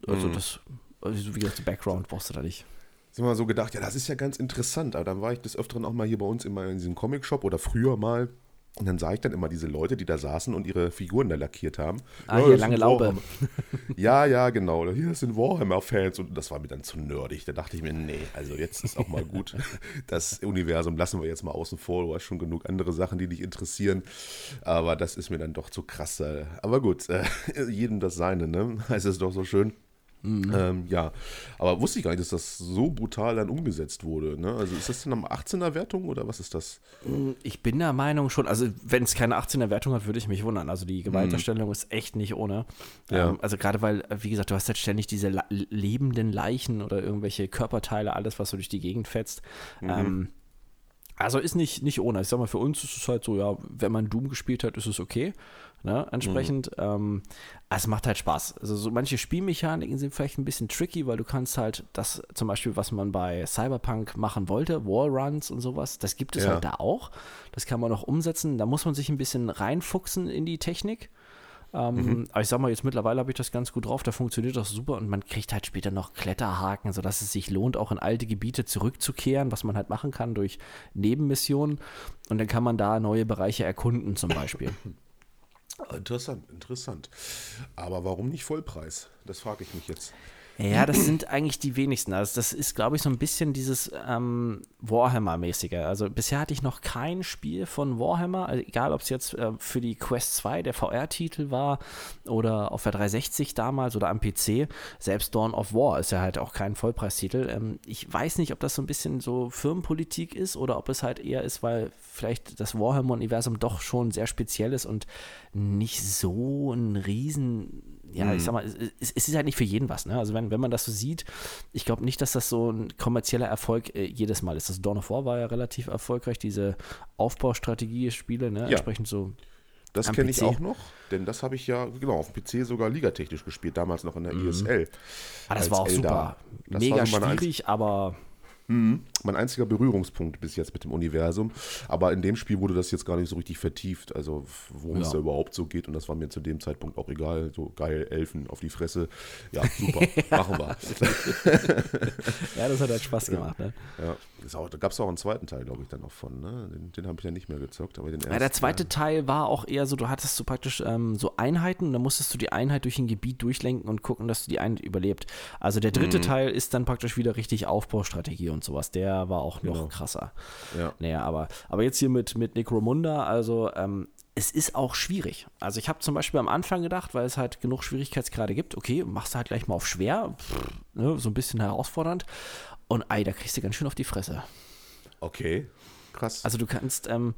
B: Also
A: Mhm.
B: das, also wie gesagt, Background brauchst du da nicht.
A: Sind wir so gedacht, ja, das ist ja ganz interessant. Aber dann war ich des Öfteren auch mal hier bei uns immer in diesem Comic-Shop oder früher mal. Und dann sah ich dann immer diese Leute, die da saßen und ihre Figuren da lackiert haben.
B: Ah,
A: Ja,
B: hier, lange Laube.
A: Ja, ja, genau. Hier sind Warhammer-Fans und das war mir dann zu nerdig. Da dachte ich mir, nee, also jetzt ist auch mal gut. Das Universum lassen wir jetzt mal außen vor. Du hast schon genug andere Sachen, die dich interessieren. Aber das ist mir dann doch zu krass. äh. Aber gut, äh, jedem das Seine, ne? Heißt es doch so schön. Ähm, ja, aber wusste ich gar nicht, dass das so brutal dann umgesetzt wurde. Ne? Also ist das denn am 18er Wertung oder was ist das?
B: Ich bin der Meinung schon, also wenn es keine 18er Wertung hat, würde ich mich wundern. Also die Gewalterstellung ist echt nicht ohne.
A: Ja.
B: Ähm, also gerade weil, äh, wie gesagt, du hast halt ständig diese lebenden Leichen oder irgendwelche Körperteile, alles, was so durch die Gegend fetzt. Ähm, Also ist nicht, nicht ohne. Ich sag mal, für uns ist es halt so, ja, wenn man Doom gespielt hat, ist es okay. Ne, entsprechend. Mhm. Ähm, es macht halt Spaß. Also so manche Spielmechaniken sind vielleicht ein bisschen tricky, weil du kannst halt das zum Beispiel, was man bei Cyberpunk machen wollte, Wallruns und sowas, das gibt es ja. halt da auch. Das kann man auch umsetzen. Da muss man sich ein bisschen reinfuchsen in die Technik. Ähm, mhm. Aber ich sag mal, jetzt mittlerweile habe ich das ganz gut drauf, da funktioniert das super und man kriegt halt später noch Kletterhaken, sodass es sich lohnt, auch in alte Gebiete zurückzukehren, was man halt machen kann durch Nebenmissionen. Und dann kann man da neue Bereiche erkunden, zum Beispiel.
A: Interessant, interessant. Aber warum nicht Vollpreis? Das frage ich mich jetzt.
B: Ja, das sind eigentlich die wenigsten. Also das ist, glaube ich, so ein bisschen dieses ähm, Warhammer-mäßige. Also bisher hatte ich noch kein Spiel von Warhammer, also egal ob es jetzt äh, für die Quest 2 der VR-Titel war oder auf der 360 damals oder am PC. Selbst Dawn of War ist ja halt auch kein Vollpreistitel. Ähm, ich weiß nicht, ob das so ein bisschen so Firmenpolitik ist oder ob es halt eher ist, weil vielleicht das Warhammer-Universum doch schon sehr speziell ist und nicht so ein riesen ja, mhm. ich sag mal, es, es, ist halt nicht für jeden was. Ne? Also wenn, wenn man das so sieht, ich glaube nicht, dass das so ein kommerzieller Erfolg äh, jedes Mal ist. Das Dawn of War war ja relativ erfolgreich, diese Aufbaustrategie-Spiele, ne? Ja. entsprechend so.
A: Das kenne ich auch noch, denn das habe ich ja, genau, auf dem PC sogar ligatechnisch gespielt, damals noch in der mhm. ESL.
B: Ah, das war auch Eldar. super. Das Mega schwierig, aber
A: Mhm. Mein einziger Berührungspunkt bis jetzt mit dem Universum. Aber in dem Spiel wurde das jetzt gar nicht so richtig vertieft, also worum ja. es da überhaupt so geht. Und das war mir zu dem Zeitpunkt auch egal. So geil, Elfen auf die Fresse. Ja, super, machen wir.
B: ja, das hat halt Spaß gemacht. Ne?
A: Ja, auch, da gab es auch einen zweiten Teil, glaube ich, dann noch von. Ne? Den, den habe ich ja nicht mehr gezockt. Aber den
B: ja, der zweite Teil, war auch eher so, du hattest so praktisch ähm, so Einheiten und dann musstest du die Einheit durch ein Gebiet durchlenken und gucken, dass du die Einheit überlebt. Also der dritte mhm. Teil ist dann praktisch wieder richtig Aufbaustrategie und und sowas. Der war auch noch genau. krasser. Ja. Naja, aber, aber jetzt hier mit, mit Necromunda, also ähm, es ist auch schwierig. Also ich habe zum Beispiel am Anfang gedacht, weil es halt genug Schwierigkeitsgrade gibt, okay, machst du halt gleich mal auf schwer, pff, ne, so ein bisschen herausfordernd. Und ei, da kriegst du ganz schön auf die Fresse.
A: Okay, krass.
B: Also du kannst, ähm,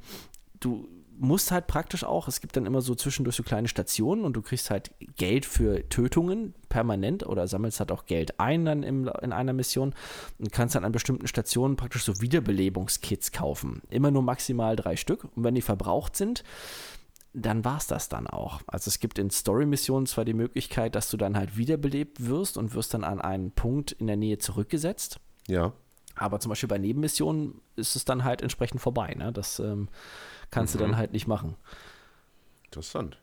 B: du musst halt praktisch auch, es gibt dann immer so zwischendurch so kleine Stationen und du kriegst halt Geld für Tötungen permanent oder sammelst halt auch Geld ein dann im, in einer Mission und kannst dann an bestimmten Stationen praktisch so Wiederbelebungskits kaufen. Immer nur maximal drei Stück und wenn die verbraucht sind, dann war es das dann auch. Also es gibt in Story-Missionen zwar die Möglichkeit, dass du dann halt wiederbelebt wirst und wirst dann an einen Punkt in der Nähe zurückgesetzt.
A: Ja.
B: Aber zum Beispiel bei Nebenmissionen ist es dann halt entsprechend vorbei. Ne? Das ähm, kannst mhm. du dann mhm. halt nicht machen.
A: Interessant.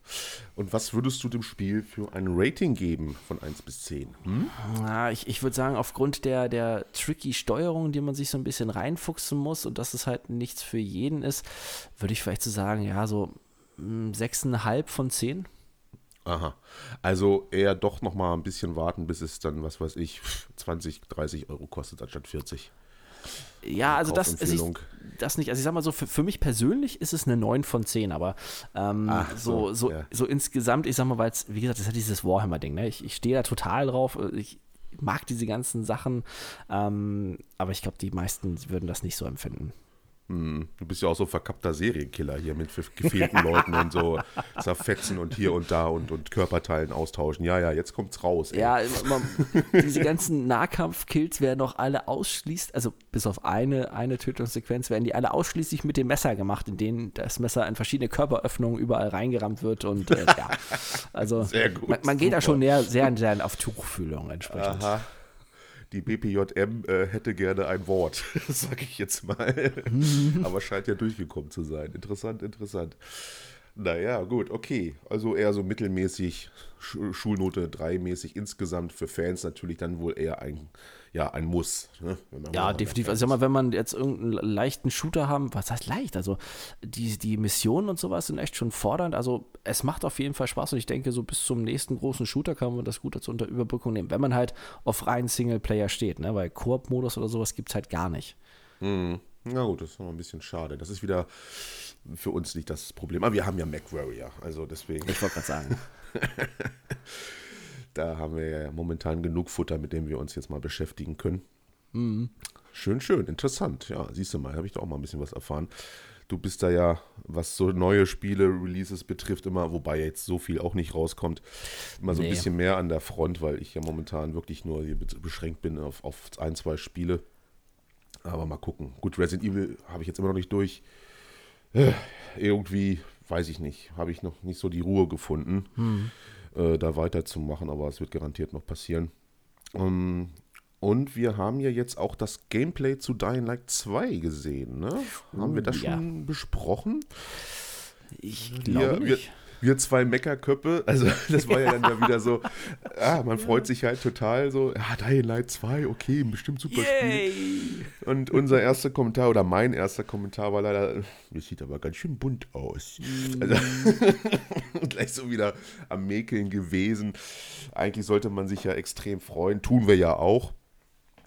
A: Und was würdest du dem Spiel für ein Rating geben von 1 bis 10? Hm?
B: Ja, ich, ich würde sagen, aufgrund der, der tricky Steuerung, die man sich so ein bisschen reinfuchsen muss und dass es halt nichts für jeden ist, würde ich vielleicht so sagen, ja, so 6,5 hm, von 10.
A: Aha. Also eher doch noch mal ein bisschen warten, bis es dann, was weiß ich, 20, 30 Euro kostet anstatt 40.
B: Ja, also das, ich, das nicht. Also ich sag mal so, für, für mich persönlich ist es eine 9 von 10, aber ähm, so, so, so, ja. so, insgesamt, ich sag mal, weil es, wie gesagt, das ist ja dieses Warhammer-Ding, ne? Ich, ich stehe da total drauf. Ich mag diese ganzen Sachen, ähm, aber ich glaube, die meisten würden das nicht so empfinden.
A: Hm, du bist ja auch so ein verkappter Serienkiller hier mit gefehlten Leuten und so zerfetzen und hier und da und, und Körperteilen austauschen. Ja, ja, jetzt kommt's raus.
B: Ey. Ja, man, diese ganzen Nahkampf-Kills werden auch alle ausschließlich, also bis auf eine, eine Tötungssequenz, werden die alle ausschließlich mit dem Messer gemacht, in denen das Messer in verschiedene Körperöffnungen überall reingerammt wird und äh, ja. Also gut, man, man geht da schon sehr, sehr, sehr auf Tuchfühlung entsprechend. Aha
A: die BPJM äh, hätte gerne ein Wort, sage ich jetzt mal. Aber scheint ja durchgekommen zu sein. Interessant, interessant. Naja, gut, okay. Also eher so mittelmäßig, Schulnote 3-mäßig insgesamt. Für Fans natürlich dann wohl eher ein ja ein Muss. Ne?
B: Ja, definitiv. Also sag mal, wenn man jetzt irgendeinen leichten Shooter haben, was heißt leicht? Also die, die Missionen und sowas sind echt schon fordernd. Also es macht auf jeden Fall Spaß und ich denke, so bis zum nächsten großen Shooter kann man das gut als unter Überbrückung nehmen, wenn man halt auf reinen Singleplayer steht, ne? Weil Koop-Modus oder sowas gibt es halt gar nicht.
A: Hm. Na gut, das ist noch ein bisschen schade. Das ist wieder für uns nicht das Problem. Aber wir haben ja MacWarrior, also deswegen.
B: Ich wollte gerade sagen.
A: Da haben wir ja momentan genug Futter, mit dem wir uns jetzt mal beschäftigen können.
B: Mhm.
A: Schön, schön, interessant. Ja, siehst du mal, habe ich da auch mal ein bisschen was erfahren. Du bist da ja, was so neue Spiele, Releases betrifft, immer, wobei jetzt so viel auch nicht rauskommt, immer so nee. ein bisschen mehr an der Front, weil ich ja momentan wirklich nur hier beschränkt bin auf, auf ein, zwei Spiele. Aber mal gucken. Gut, Resident Evil habe ich jetzt immer noch nicht durch. Äh, irgendwie, weiß ich nicht, habe ich noch nicht so die Ruhe gefunden, hm. Äh, da weiterzumachen, aber es wird garantiert noch passieren. Um, und wir haben ja jetzt auch das Gameplay zu Dying Light 2 gesehen, ne? haben wir das ja. schon besprochen?
B: Ich glaube
A: wir, nicht wir zwei Meckerköppe, also das war ja dann ja wieder so, ah, man freut sich halt total so, ja, Dying Light 2, okay, bestimmt super Yay. Spiel. Und unser erster Kommentar oder mein erster Kommentar war leider, das sieht aber ganz schön bunt aus. Mm. Also, gleich so wieder am Mäkeln gewesen. Eigentlich sollte man sich ja extrem freuen, tun wir ja auch.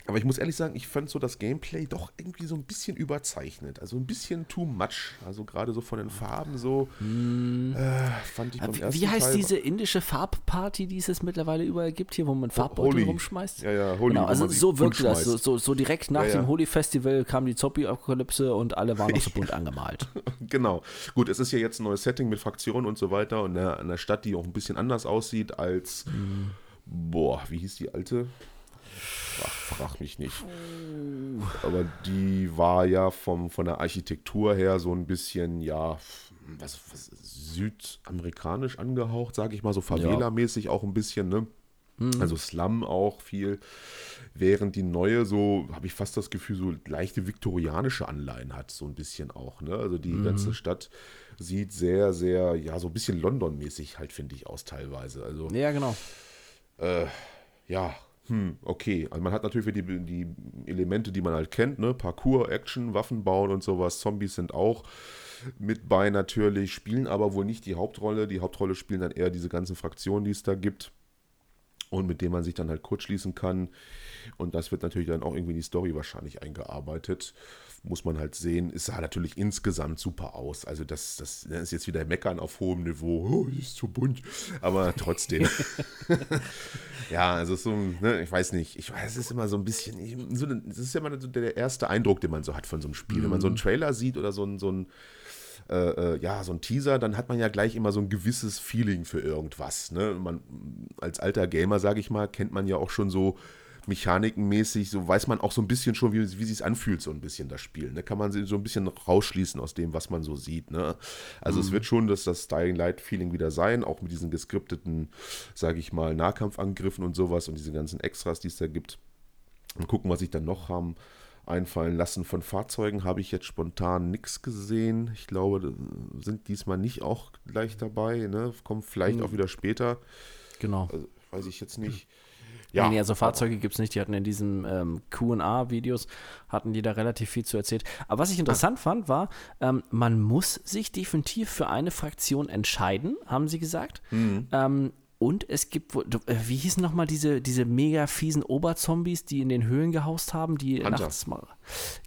A: Aber ich muss ehrlich sagen, ich fand so das Gameplay doch irgendwie so ein bisschen überzeichnet. Also ein bisschen too much. Also gerade so von den Farben so
B: hm. äh, fand ich beim Wie, wie heißt Teil diese indische Farbparty, die es jetzt mittlerweile überall gibt, hier, wo man Farbbeutel rumschmeißt?
A: Ja, ja, Holy. Genau,
B: also so wirkte das. So, so, so, direkt nach ja, ja. dem Holy-Festival kam die Zombie-Apokalypse und alle waren noch so bunt angemalt.
A: genau. Gut, es ist ja jetzt ein neues Setting mit Fraktionen und so weiter und eine, eine Stadt, die auch ein bisschen anders aussieht als, hm. boah, wie hieß die alte? Ach, frag mich nicht. Aber die war ja vom, von der Architektur her so ein bisschen, ja, was, was südamerikanisch angehaucht, sage ich mal, so Favela-mäßig auch ein bisschen, ne? Mhm. Also Slum auch viel. Während die neue so, habe ich fast das Gefühl, so leichte viktorianische Anleihen hat, so ein bisschen auch, ne? Also die mhm. ganze Stadt sieht sehr, sehr, ja, so ein bisschen London-mäßig halt, finde ich, aus teilweise. Also,
B: ja, genau.
A: Äh, ja, hm, okay. Also man hat natürlich die, die Elemente, die man halt kennt, ne? Parkour, Action, Waffen bauen und sowas. Zombies sind auch mit bei natürlich, spielen aber wohl nicht die Hauptrolle. Die Hauptrolle spielen dann eher diese ganzen Fraktionen, die es da gibt und mit denen man sich dann halt kurzschließen kann. Und das wird natürlich dann auch irgendwie in die Story wahrscheinlich eingearbeitet. Muss man halt sehen. Es sah natürlich insgesamt super aus. Also das, das, das ist jetzt wieder Meckern auf hohem Niveau. Oh, ist zu bunt. Aber trotzdem. ja, also so, ne, ich weiß nicht. Ich weiß, es ist immer so ein bisschen, so, das ist ja immer der erste Eindruck, den man so hat von so einem Spiel. Mhm. Wenn man so einen mhm. Trailer sieht oder so ein, so ein äh, äh, ja, so ein Teaser, dann hat man ja gleich immer so ein gewisses Feeling für irgendwas. Ne? Man, als alter Gamer, sage ich mal, kennt man ja auch schon so mechanikenmäßig, so weiß man auch so ein bisschen schon, wie, wie sich anfühlt, so ein bisschen das Spiel. Ne? Kann man so ein bisschen rausschließen aus dem, was man so sieht. Ne? Also mhm. es wird schon das, das Dying Light Feeling wieder sein, auch mit diesen geskripteten, sage ich mal, Nahkampfangriffen und sowas und diese ganzen Extras, die es da gibt. Und gucken, was ich dann noch haben einfallen lassen. Von Fahrzeugen habe ich jetzt spontan nichts gesehen. Ich glaube, sind diesmal nicht auch gleich dabei. Ne? Kommen vielleicht mhm. auch wieder später.
B: Genau.
A: Also, weiß ich jetzt nicht.
B: Ja, nee, also Fahrzeuge gibt es nicht. Die hatten in diesen ähm, QA-Videos, hatten die da relativ viel zu erzählt. Aber was ich interessant ah. fand, war, ähm, man muss sich definitiv für eine Fraktion entscheiden, haben sie gesagt. Mhm. Ähm, und es gibt, äh, wie hießen nochmal diese, diese mega fiesen Oberzombies, die in den Höhlen gehaust haben, die Hunter. nachts mal.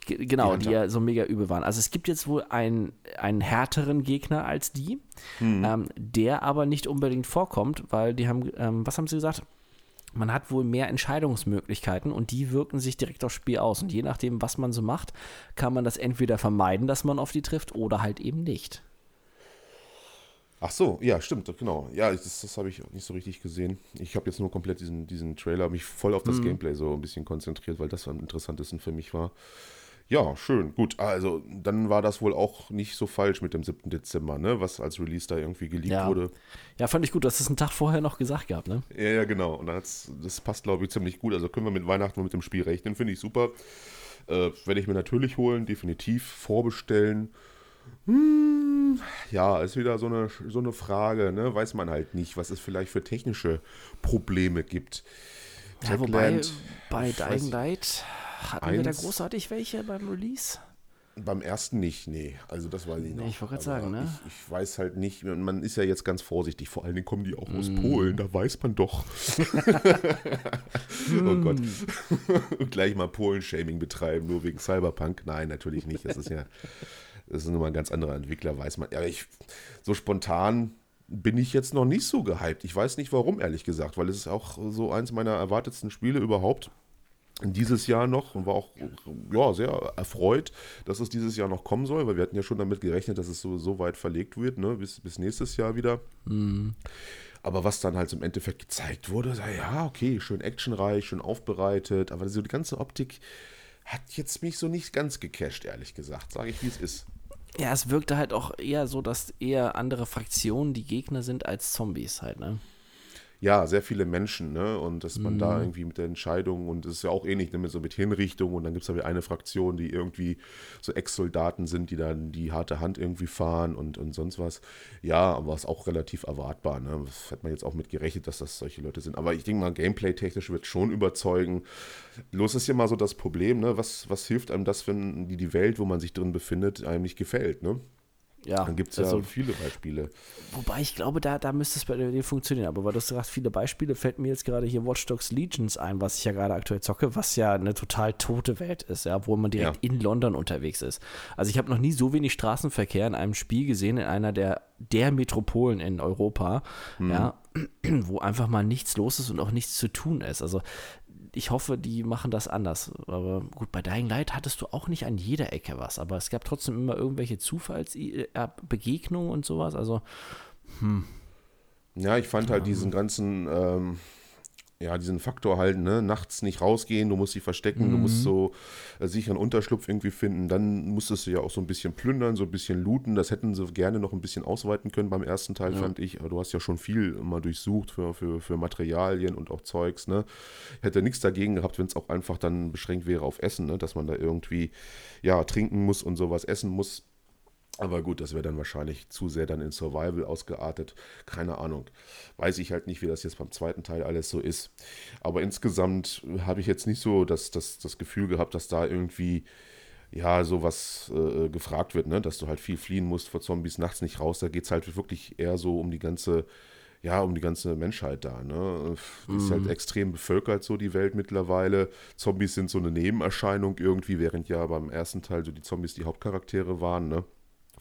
B: Genau, die, die, ja so mega übel waren. Also es gibt jetzt wohl einen, einen härteren Gegner als die, mhm. ähm, der aber nicht unbedingt vorkommt, weil die haben, ähm, was haben sie gesagt? Man hat wohl mehr Entscheidungsmöglichkeiten und die wirken sich direkt aufs Spiel aus. Und je nachdem, was man so macht, kann man das entweder vermeiden, dass man auf die trifft, oder halt eben nicht.
A: Ach so, ja, stimmt, genau. Ja, das, das habe ich nicht so richtig gesehen. Ich habe jetzt nur komplett diesen, diesen Trailer, mich voll auf das mhm. Gameplay so ein bisschen konzentriert, weil das am interessantesten für mich war. Ja, schön, gut. Also, dann war das wohl auch nicht so falsch mit dem 7. Dezember, ne? Was als Release da irgendwie geleakt
B: ja.
A: wurde.
B: Ja, fand ich gut. Das ist einen Tag vorher noch gesagt gehabt, ne?
A: Ja, ja, genau. Und das passt, glaube ich, ziemlich gut. Also können wir mit Weihnachten mit dem Spiel rechnen. Finde ich super. Äh, Werde ich mir natürlich holen, definitiv vorbestellen. Hm, ja, ist wieder so eine, so eine Frage, ne? Weiß man halt nicht, was es vielleicht für technische Probleme gibt.
B: Ja, wobei bei Dying Light hatten wir da großartig welche beim Release?
A: Beim ersten nicht, nee. Also das weiß ich
B: noch. ich wollte gerade sagen, ne?
A: Ich, ich, weiß halt nicht, man ist ja jetzt ganz vorsichtig. Vor allen Dingen kommen die auch mm. aus Polen, da weiß man doch. oh Gott. Und gleich mal Polen-Shaming betreiben, nur wegen Cyberpunk. Nein, natürlich nicht. Das ist ja das ist nochmal ein ganz anderer Entwickler, weiß man. Ja, ich, so spontan bin ich jetzt noch nicht so gehypt. Ich weiß nicht warum, ehrlich gesagt, weil es ist auch so eins meiner erwartetsten Spiele überhaupt dieses Jahr noch und war auch ja, sehr erfreut, dass es dieses Jahr noch kommen soll, weil wir hatten ja schon damit gerechnet, dass es so, so weit verlegt wird, ne, bis, bis nächstes Jahr wieder. Mhm. Aber was dann halt im Endeffekt gezeigt wurde, ja, okay, schön actionreich, schön aufbereitet, aber so die ganze Optik hat jetzt mich so nicht ganz gecasht, ehrlich gesagt. Sage ich, wie es ist.
B: Ja, es wirkte halt auch eher so, dass eher andere Fraktionen die Gegner sind als Zombies halt, ne?
A: Ja, sehr viele Menschen, ne? Und dass man mhm. da irgendwie mit der Entscheidung und es ist ja auch ähnlich, ne? so mit Hinrichtung und dann gibt es aber eine Fraktion, die irgendwie so Ex-Soldaten sind, die dann die harte Hand irgendwie fahren und, und sonst was. Ja, aber es ist auch relativ erwartbar, ne? Das hat man jetzt auch mit gerechnet, dass das solche Leute sind. Aber ich denke mal, Gameplay-technisch wird schon überzeugen. Los ist ja mal so das Problem, ne? Was, was hilft einem das, wenn die, die Welt, wo man sich drin befindet, einem nicht gefällt, ne?
B: Ja,
A: dann gibt es also, ja viele Beispiele.
B: Wobei ich glaube, da, da müsste es bei dir funktionieren. Aber weil du sagst, viele Beispiele, fällt mir jetzt gerade hier Watch Dogs Legions ein, was ich ja gerade aktuell zocke, was ja eine total tote Welt ist, ja, wo man direkt ja. in London unterwegs ist. Also ich habe noch nie so wenig Straßenverkehr in einem Spiel gesehen, in einer der, der Metropolen in Europa, mhm. ja, wo einfach mal nichts los ist und auch nichts zu tun ist. Also ich hoffe, die machen das anders. Aber gut, bei Dying Light hattest du auch nicht an jeder Ecke was, aber es gab trotzdem immer irgendwelche Zufallsbegegnungen und sowas. Also, hm.
A: Ja, ich fand halt diesen ganzen ähm, ja, diesen Faktor halt, ne, nachts nicht rausgehen, du musst dich verstecken, mhm. du musst mhm. so äh, sicheren Unterschlupf irgendwie finden, dann musstest du ja auch so ein bisschen plündern, so ein bisschen looten, das hätten sie gerne noch ein bisschen ausweiten können beim ersten Teil, ja. fand ich, aber du hast ja schon viel mal durchsucht für, für, für Materialien und auch Zeugs, ne, hätte nichts dagegen gehabt, wenn es auch einfach dann beschränkt wäre auf Essen, ne, dass man da irgendwie, ja, trinken muss und sowas essen muss, aber gut, das wäre dann wahrscheinlich zu sehr dann in Survival ausgeartet. Keine Ahnung. Weiß ich halt nicht, wie das jetzt beim zweiten Teil alles so ist. Aber insgesamt habe ich jetzt nicht so das, das, das Gefühl gehabt, dass da irgendwie ja, sowas äh, gefragt wird, ne? dass du halt viel fliehen musst vor Zombies, nachts nicht raus. Da geht es halt wirklich eher so um die ganze, ja, um die ganze Menschheit da. Ne? Mhm. ist halt mhm. extrem bevölkert, so die Welt mittlerweile. Zombies sind so eine Nebenerscheinung irgendwie, während ja beim ersten Teil so die Zombies die Hauptcharaktere waren. Ne?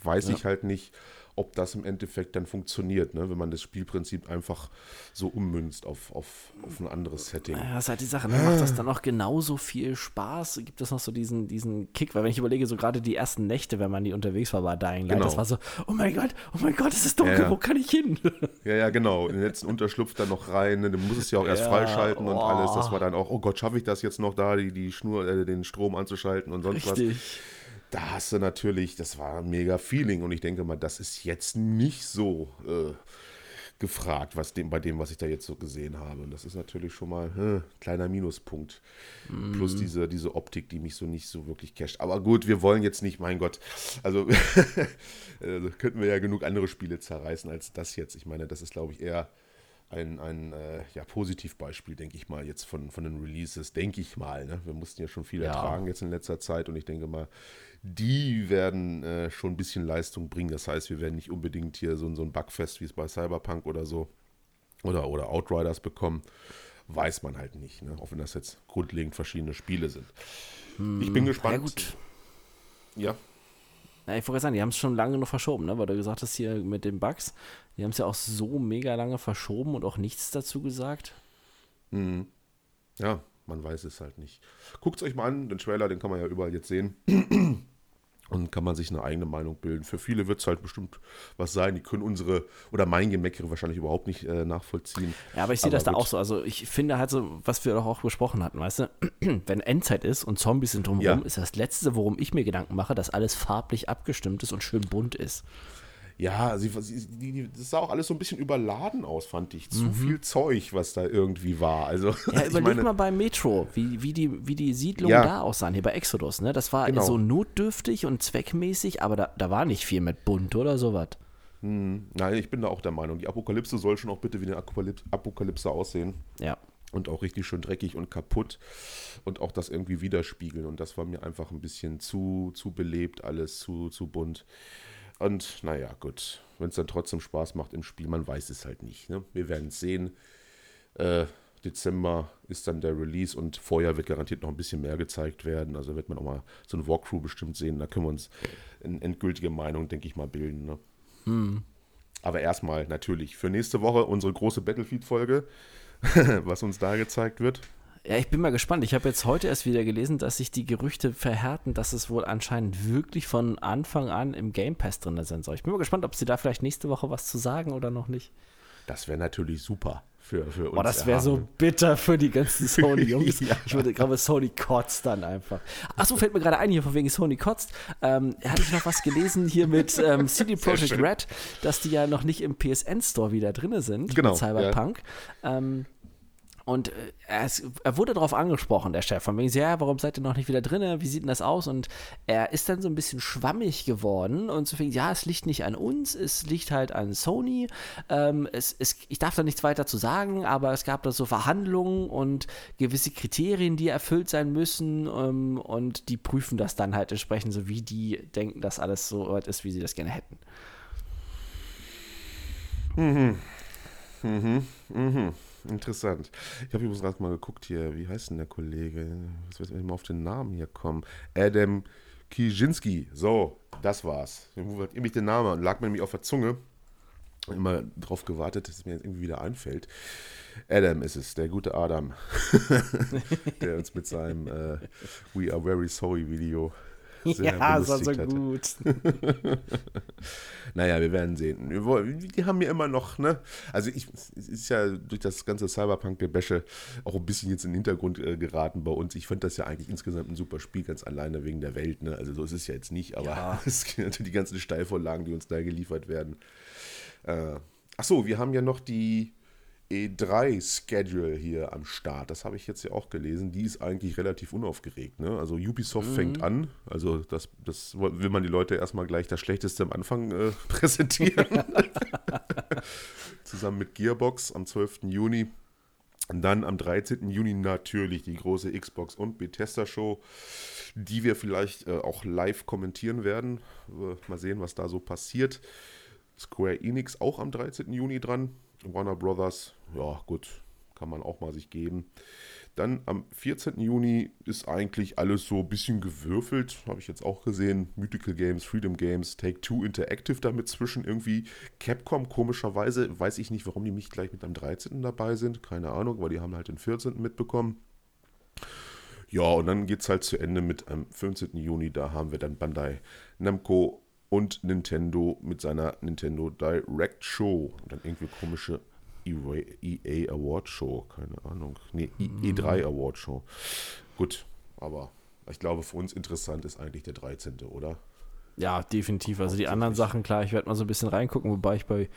A: Weiß ja. ich halt nicht, ob das im Endeffekt dann funktioniert, ne? wenn man das Spielprinzip einfach so ummünzt auf, auf, auf ein anderes Setting.
B: Ja, das ist halt die Sache. Ne? Macht das dann auch genauso viel Spaß? Gibt es noch so diesen, diesen Kick? Weil wenn ich überlege, so gerade die ersten Nächte, wenn man die unterwegs war bei Dying Light, genau. das war so, oh mein Gott, oh mein Gott, es ist dunkel, ja, ja. wo kann ich hin?
A: Ja, ja, genau. In den letzten Unterschlupf dann noch rein. Ne? Du musst es ja auch erst freischalten oh. und alles. Das war dann auch, oh Gott, schaffe ich das jetzt noch da, die, die Schnur, äh, den Strom anzuschalten und sonst Richtig. was da hast du natürlich, das war ein mega Feeling und ich denke mal, das ist jetzt nicht so äh, gefragt, was dem, bei dem, was ich da jetzt so gesehen habe. Und das ist natürlich schon mal ein äh, kleiner Minuspunkt. Mm. Plus diese, diese Optik, die mich so nicht so wirklich casht. Aber gut, wir wollen jetzt nicht, mein Gott, also äh, könnten wir ja genug andere Spiele zerreißen als das jetzt. Ich meine, das ist, glaube ich, eher ein, ein äh, ja, Positivbeispiel, denke ich mal, jetzt von, von den Releases, denke ich mal. Ne? Wir mussten ja schon viel ja. ertragen jetzt in letzter Zeit und ich denke mal, die werden äh, schon ein bisschen Leistung bringen. Das heißt, wir werden nicht unbedingt hier so, so ein Bugfest, wie es bei Cyberpunk oder so oder, oder Outriders bekommen. Weiß man halt nicht, ne? auch wenn das jetzt grundlegend verschiedene Spiele sind. Hm, ich bin gespannt. Ja, gut.
B: Ja. Ja, ich wollte sagen, die haben es schon lange noch verschoben, ne? weil du gesagt hast hier mit den Bugs, die haben es ja auch so mega lange verschoben und auch nichts dazu gesagt.
A: Hm. Ja, man weiß es halt nicht. Guckt es euch mal an, den Trailer, den kann man ja überall jetzt sehen. Und kann man sich eine eigene Meinung bilden. Für viele wird es halt bestimmt was sein. Die können unsere oder mein Gemeckere wahrscheinlich überhaupt nicht äh, nachvollziehen.
B: Ja, aber ich sehe das da auch so. Also ich finde halt so, was wir doch auch besprochen hatten, weißt du, wenn Endzeit ist und Zombies sind drumherum, ja. ist das Letzte, worum ich mir Gedanken mache, dass alles farblich abgestimmt ist und schön bunt ist
A: ja, sie, sie, die, das sah auch alles so ein bisschen überladen aus, fand ich. Zu mhm. viel Zeug, was da irgendwie war. Also,
B: ja, überleg meine, mal bei Metro, wie, wie, die, wie die Siedlungen ja. da aussahen, hier bei Exodus. Ne? Das war genau. so notdürftig und zweckmäßig, aber da, da war nicht viel mit bunt oder sowas.
A: Hm, nein, ich bin da auch der Meinung, die Apokalypse soll schon auch bitte wie eine Apokalypse, Apokalypse aussehen.
B: Ja.
A: Und auch richtig schön dreckig und kaputt und auch das irgendwie widerspiegeln. Und das war mir einfach ein bisschen zu, zu belebt, alles zu, zu bunt. Und naja, gut, wenn es dann trotzdem Spaß macht im Spiel, man weiß es halt nicht. Ne? Wir werden es sehen. Äh, Dezember ist dann der Release und vorher wird garantiert noch ein bisschen mehr gezeigt werden. Also wird man auch mal so ein Walkthrough bestimmt sehen. Da können wir uns eine endgültige Meinung, denke ich mal, bilden. Ne? Hm. Aber erstmal natürlich für nächste Woche unsere große Battlefield-Folge, was uns da gezeigt wird.
B: Ja, ich bin mal gespannt. Ich habe jetzt heute erst wieder gelesen, dass sich die Gerüchte verhärten, dass es wohl anscheinend wirklich von Anfang an im Game Pass drin sein soll. Ich bin mal gespannt, ob sie da vielleicht nächste Woche was zu sagen oder noch nicht.
A: Das wäre natürlich super. für, für uns.
B: Boah, das wäre so bitter für die ganzen Sony-Jungs. ja. Ich würde glaube, Sony kotzt dann einfach. Achso, fällt mir gerade ein, hier von wegen Sony kotzt. Ähm, hatte ich noch was gelesen hier mit ähm, CD Projekt Red, dass die ja noch nicht im PSN-Store wieder drin sind
A: genau,
B: mit Cyberpunk. Ja. Ähm, und äh, er, ist, er, wurde darauf angesprochen, der Chef, von wegen, ja, warum seid ihr noch nicht wieder drin? Wie sieht denn das aus? Und er ist dann so ein bisschen schwammig geworden und so fing, ja, es liegt nicht an uns, es liegt halt an Sony. Ähm, es, es, ich darf da nichts weiter zu sagen, aber es gab da so Verhandlungen und gewisse Kriterien, die erfüllt sein müssen ähm, und die prüfen das dann halt entsprechend, so wie die denken, dass alles so weit ist, wie sie das gerne hätten.
A: Mhm. Mhm. Mhm. Interessant. Ich habe übrigens gerade mal geguckt hier, wie heißt denn der Kollege? Jetzt wird mal auf den Namen hier kommen. Adam Kijinski. So, das war's. Hat mich den Namen? Lag mir nämlich auf der Zunge. Immer drauf gewartet, dass es mir jetzt irgendwie wieder einfällt. Adam ist es, der gute Adam, der uns mit seinem äh, We Are Very Sorry Video
B: ja, das war so hatte. gut.
A: naja, wir werden sehen. Die haben mir immer noch, ne? Also ich, es ist ja durch das ganze Cyberpunk-Gebäsche auch ein bisschen jetzt in den Hintergrund äh, geraten bei uns. Ich fand das ja eigentlich insgesamt ein super Spiel, ganz alleine wegen der Welt, ne? Also so ist es ja jetzt nicht, aber ja. es gibt natürlich die ganzen Steilvorlagen, die uns da geliefert werden. Äh, ach so, wir haben ja noch die E3-Schedule hier am Start. Das habe ich jetzt ja auch gelesen. Die ist eigentlich relativ unaufgeregt. Ne? Also Ubisoft mhm. fängt an. Also das, das will man die Leute erstmal gleich das Schlechteste am Anfang äh, präsentieren. Zusammen mit Gearbox am 12. Juni. Und dann am 13. Juni natürlich die große Xbox und Bethesda Show, die wir vielleicht äh, auch live kommentieren werden. Äh, mal sehen, was da so passiert. Square Enix auch am 13. Juni dran. Warner Brothers, ja gut, kann man auch mal sich geben. Dann am 14. Juni ist eigentlich alles so ein bisschen gewürfelt, habe ich jetzt auch gesehen. Mythical Games, Freedom Games, Take Two Interactive damit zwischen irgendwie. Capcom, komischerweise, weiß ich nicht, warum die nicht gleich mit am 13. dabei sind. Keine Ahnung, weil die haben halt den 14. mitbekommen. Ja, und dann geht es halt zu Ende mit am 15. Juni. Da haben wir dann Bandai Namco und Nintendo mit seiner Nintendo Direct Show. Und dann irgendwie komische EA Award Show, keine Ahnung. Nee, E3 mhm. Award Show. Gut, aber ich glaube, für uns interessant ist eigentlich der 13., oder?
B: Ja, definitiv. Also die anderen Sachen, klar, ich werde mal so ein bisschen reingucken, wobei ich bei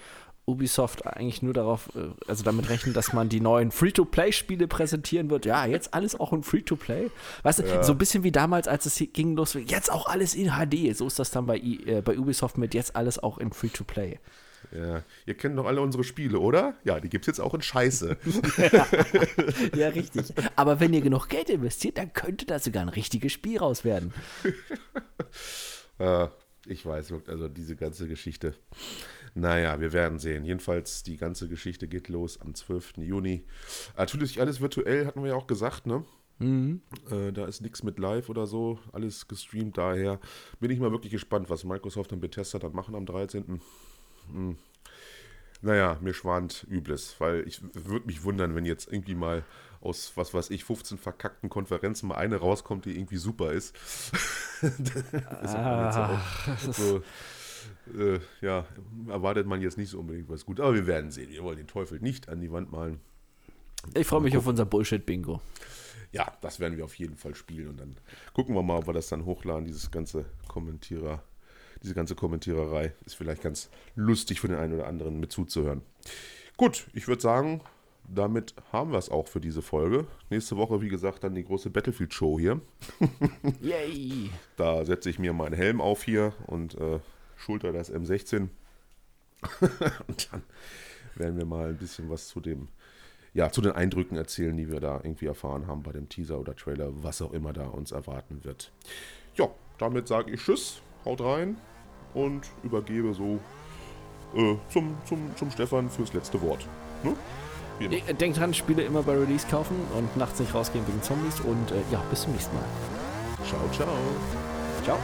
B: Ubisoft eigentlich nur darauf, äh, also damit rechnen, dass man die neuen Free-to-Play-Spiele präsentieren wird. Ja, jetzt alles auch in Free-to-Play. Weißt ja. du, so ein bisschen wie damals, als es ging los, jetzt auch alles in HD. So ist das dann bei, äh, bei Ubisoft mit jetzt alles auch in Free-to-Play.
A: Ja, ihr kennt doch alle unsere Spiele, oder? Ja, die gibt es jetzt auch in Scheiße.
B: ja. ja, richtig. Aber wenn ihr genug Geld investiert, dann könnte da sogar ein richtiges Spiel raus werden.
A: ja, ich weiß, also diese ganze Geschichte. Naja, wir werden sehen. Jedenfalls, die ganze Geschichte geht los am 12. Juni. Natürlich alles virtuell, hatten wir ja auch gesagt, ne? Mhm. Äh, da ist nichts mit live oder so, alles gestreamt. Daher bin ich mal wirklich gespannt, was Microsoft und Bethesda dann machen am 13. Hm. Naja, mir schwant Übles, weil ich würde mich wundern, wenn jetzt irgendwie mal aus, was weiß ich, 15 verkackten Konferenzen mal eine rauskommt, die irgendwie super ist. das ah, so, äh, ja, erwartet man jetzt nicht so unbedingt was gut. Aber wir werden sehen. Wir wollen den Teufel nicht an die Wand malen.
B: Ich freue mich auf unser Bullshit-Bingo.
A: Ja, das werden wir auf jeden Fall spielen. Und dann gucken wir mal, ob wir das dann hochladen, dieses ganze Kommentierer, diese ganze Kommentiererei. Ist vielleicht ganz lustig für den einen oder anderen mit zuzuhören. Gut, ich würde sagen, damit haben wir es auch für diese Folge. Nächste Woche, wie gesagt, dann die große Battlefield-Show hier. Yay! Da setze ich mir meinen Helm auf hier und äh, Schulter das M16. und dann werden wir mal ein bisschen was zu dem, ja, zu den Eindrücken erzählen, die wir da irgendwie erfahren haben bei dem Teaser oder Trailer, was auch immer da uns erwarten wird. Ja, damit sage ich Tschüss, haut rein und übergebe so äh, zum, zum, zum Stefan fürs letzte Wort. Ne?
B: Denkt dran, Spiele immer bei Release kaufen und nachts nicht rausgehen wegen Zombies und äh, ja, bis zum nächsten Mal.
A: Ciao, ciao.
B: Ciao.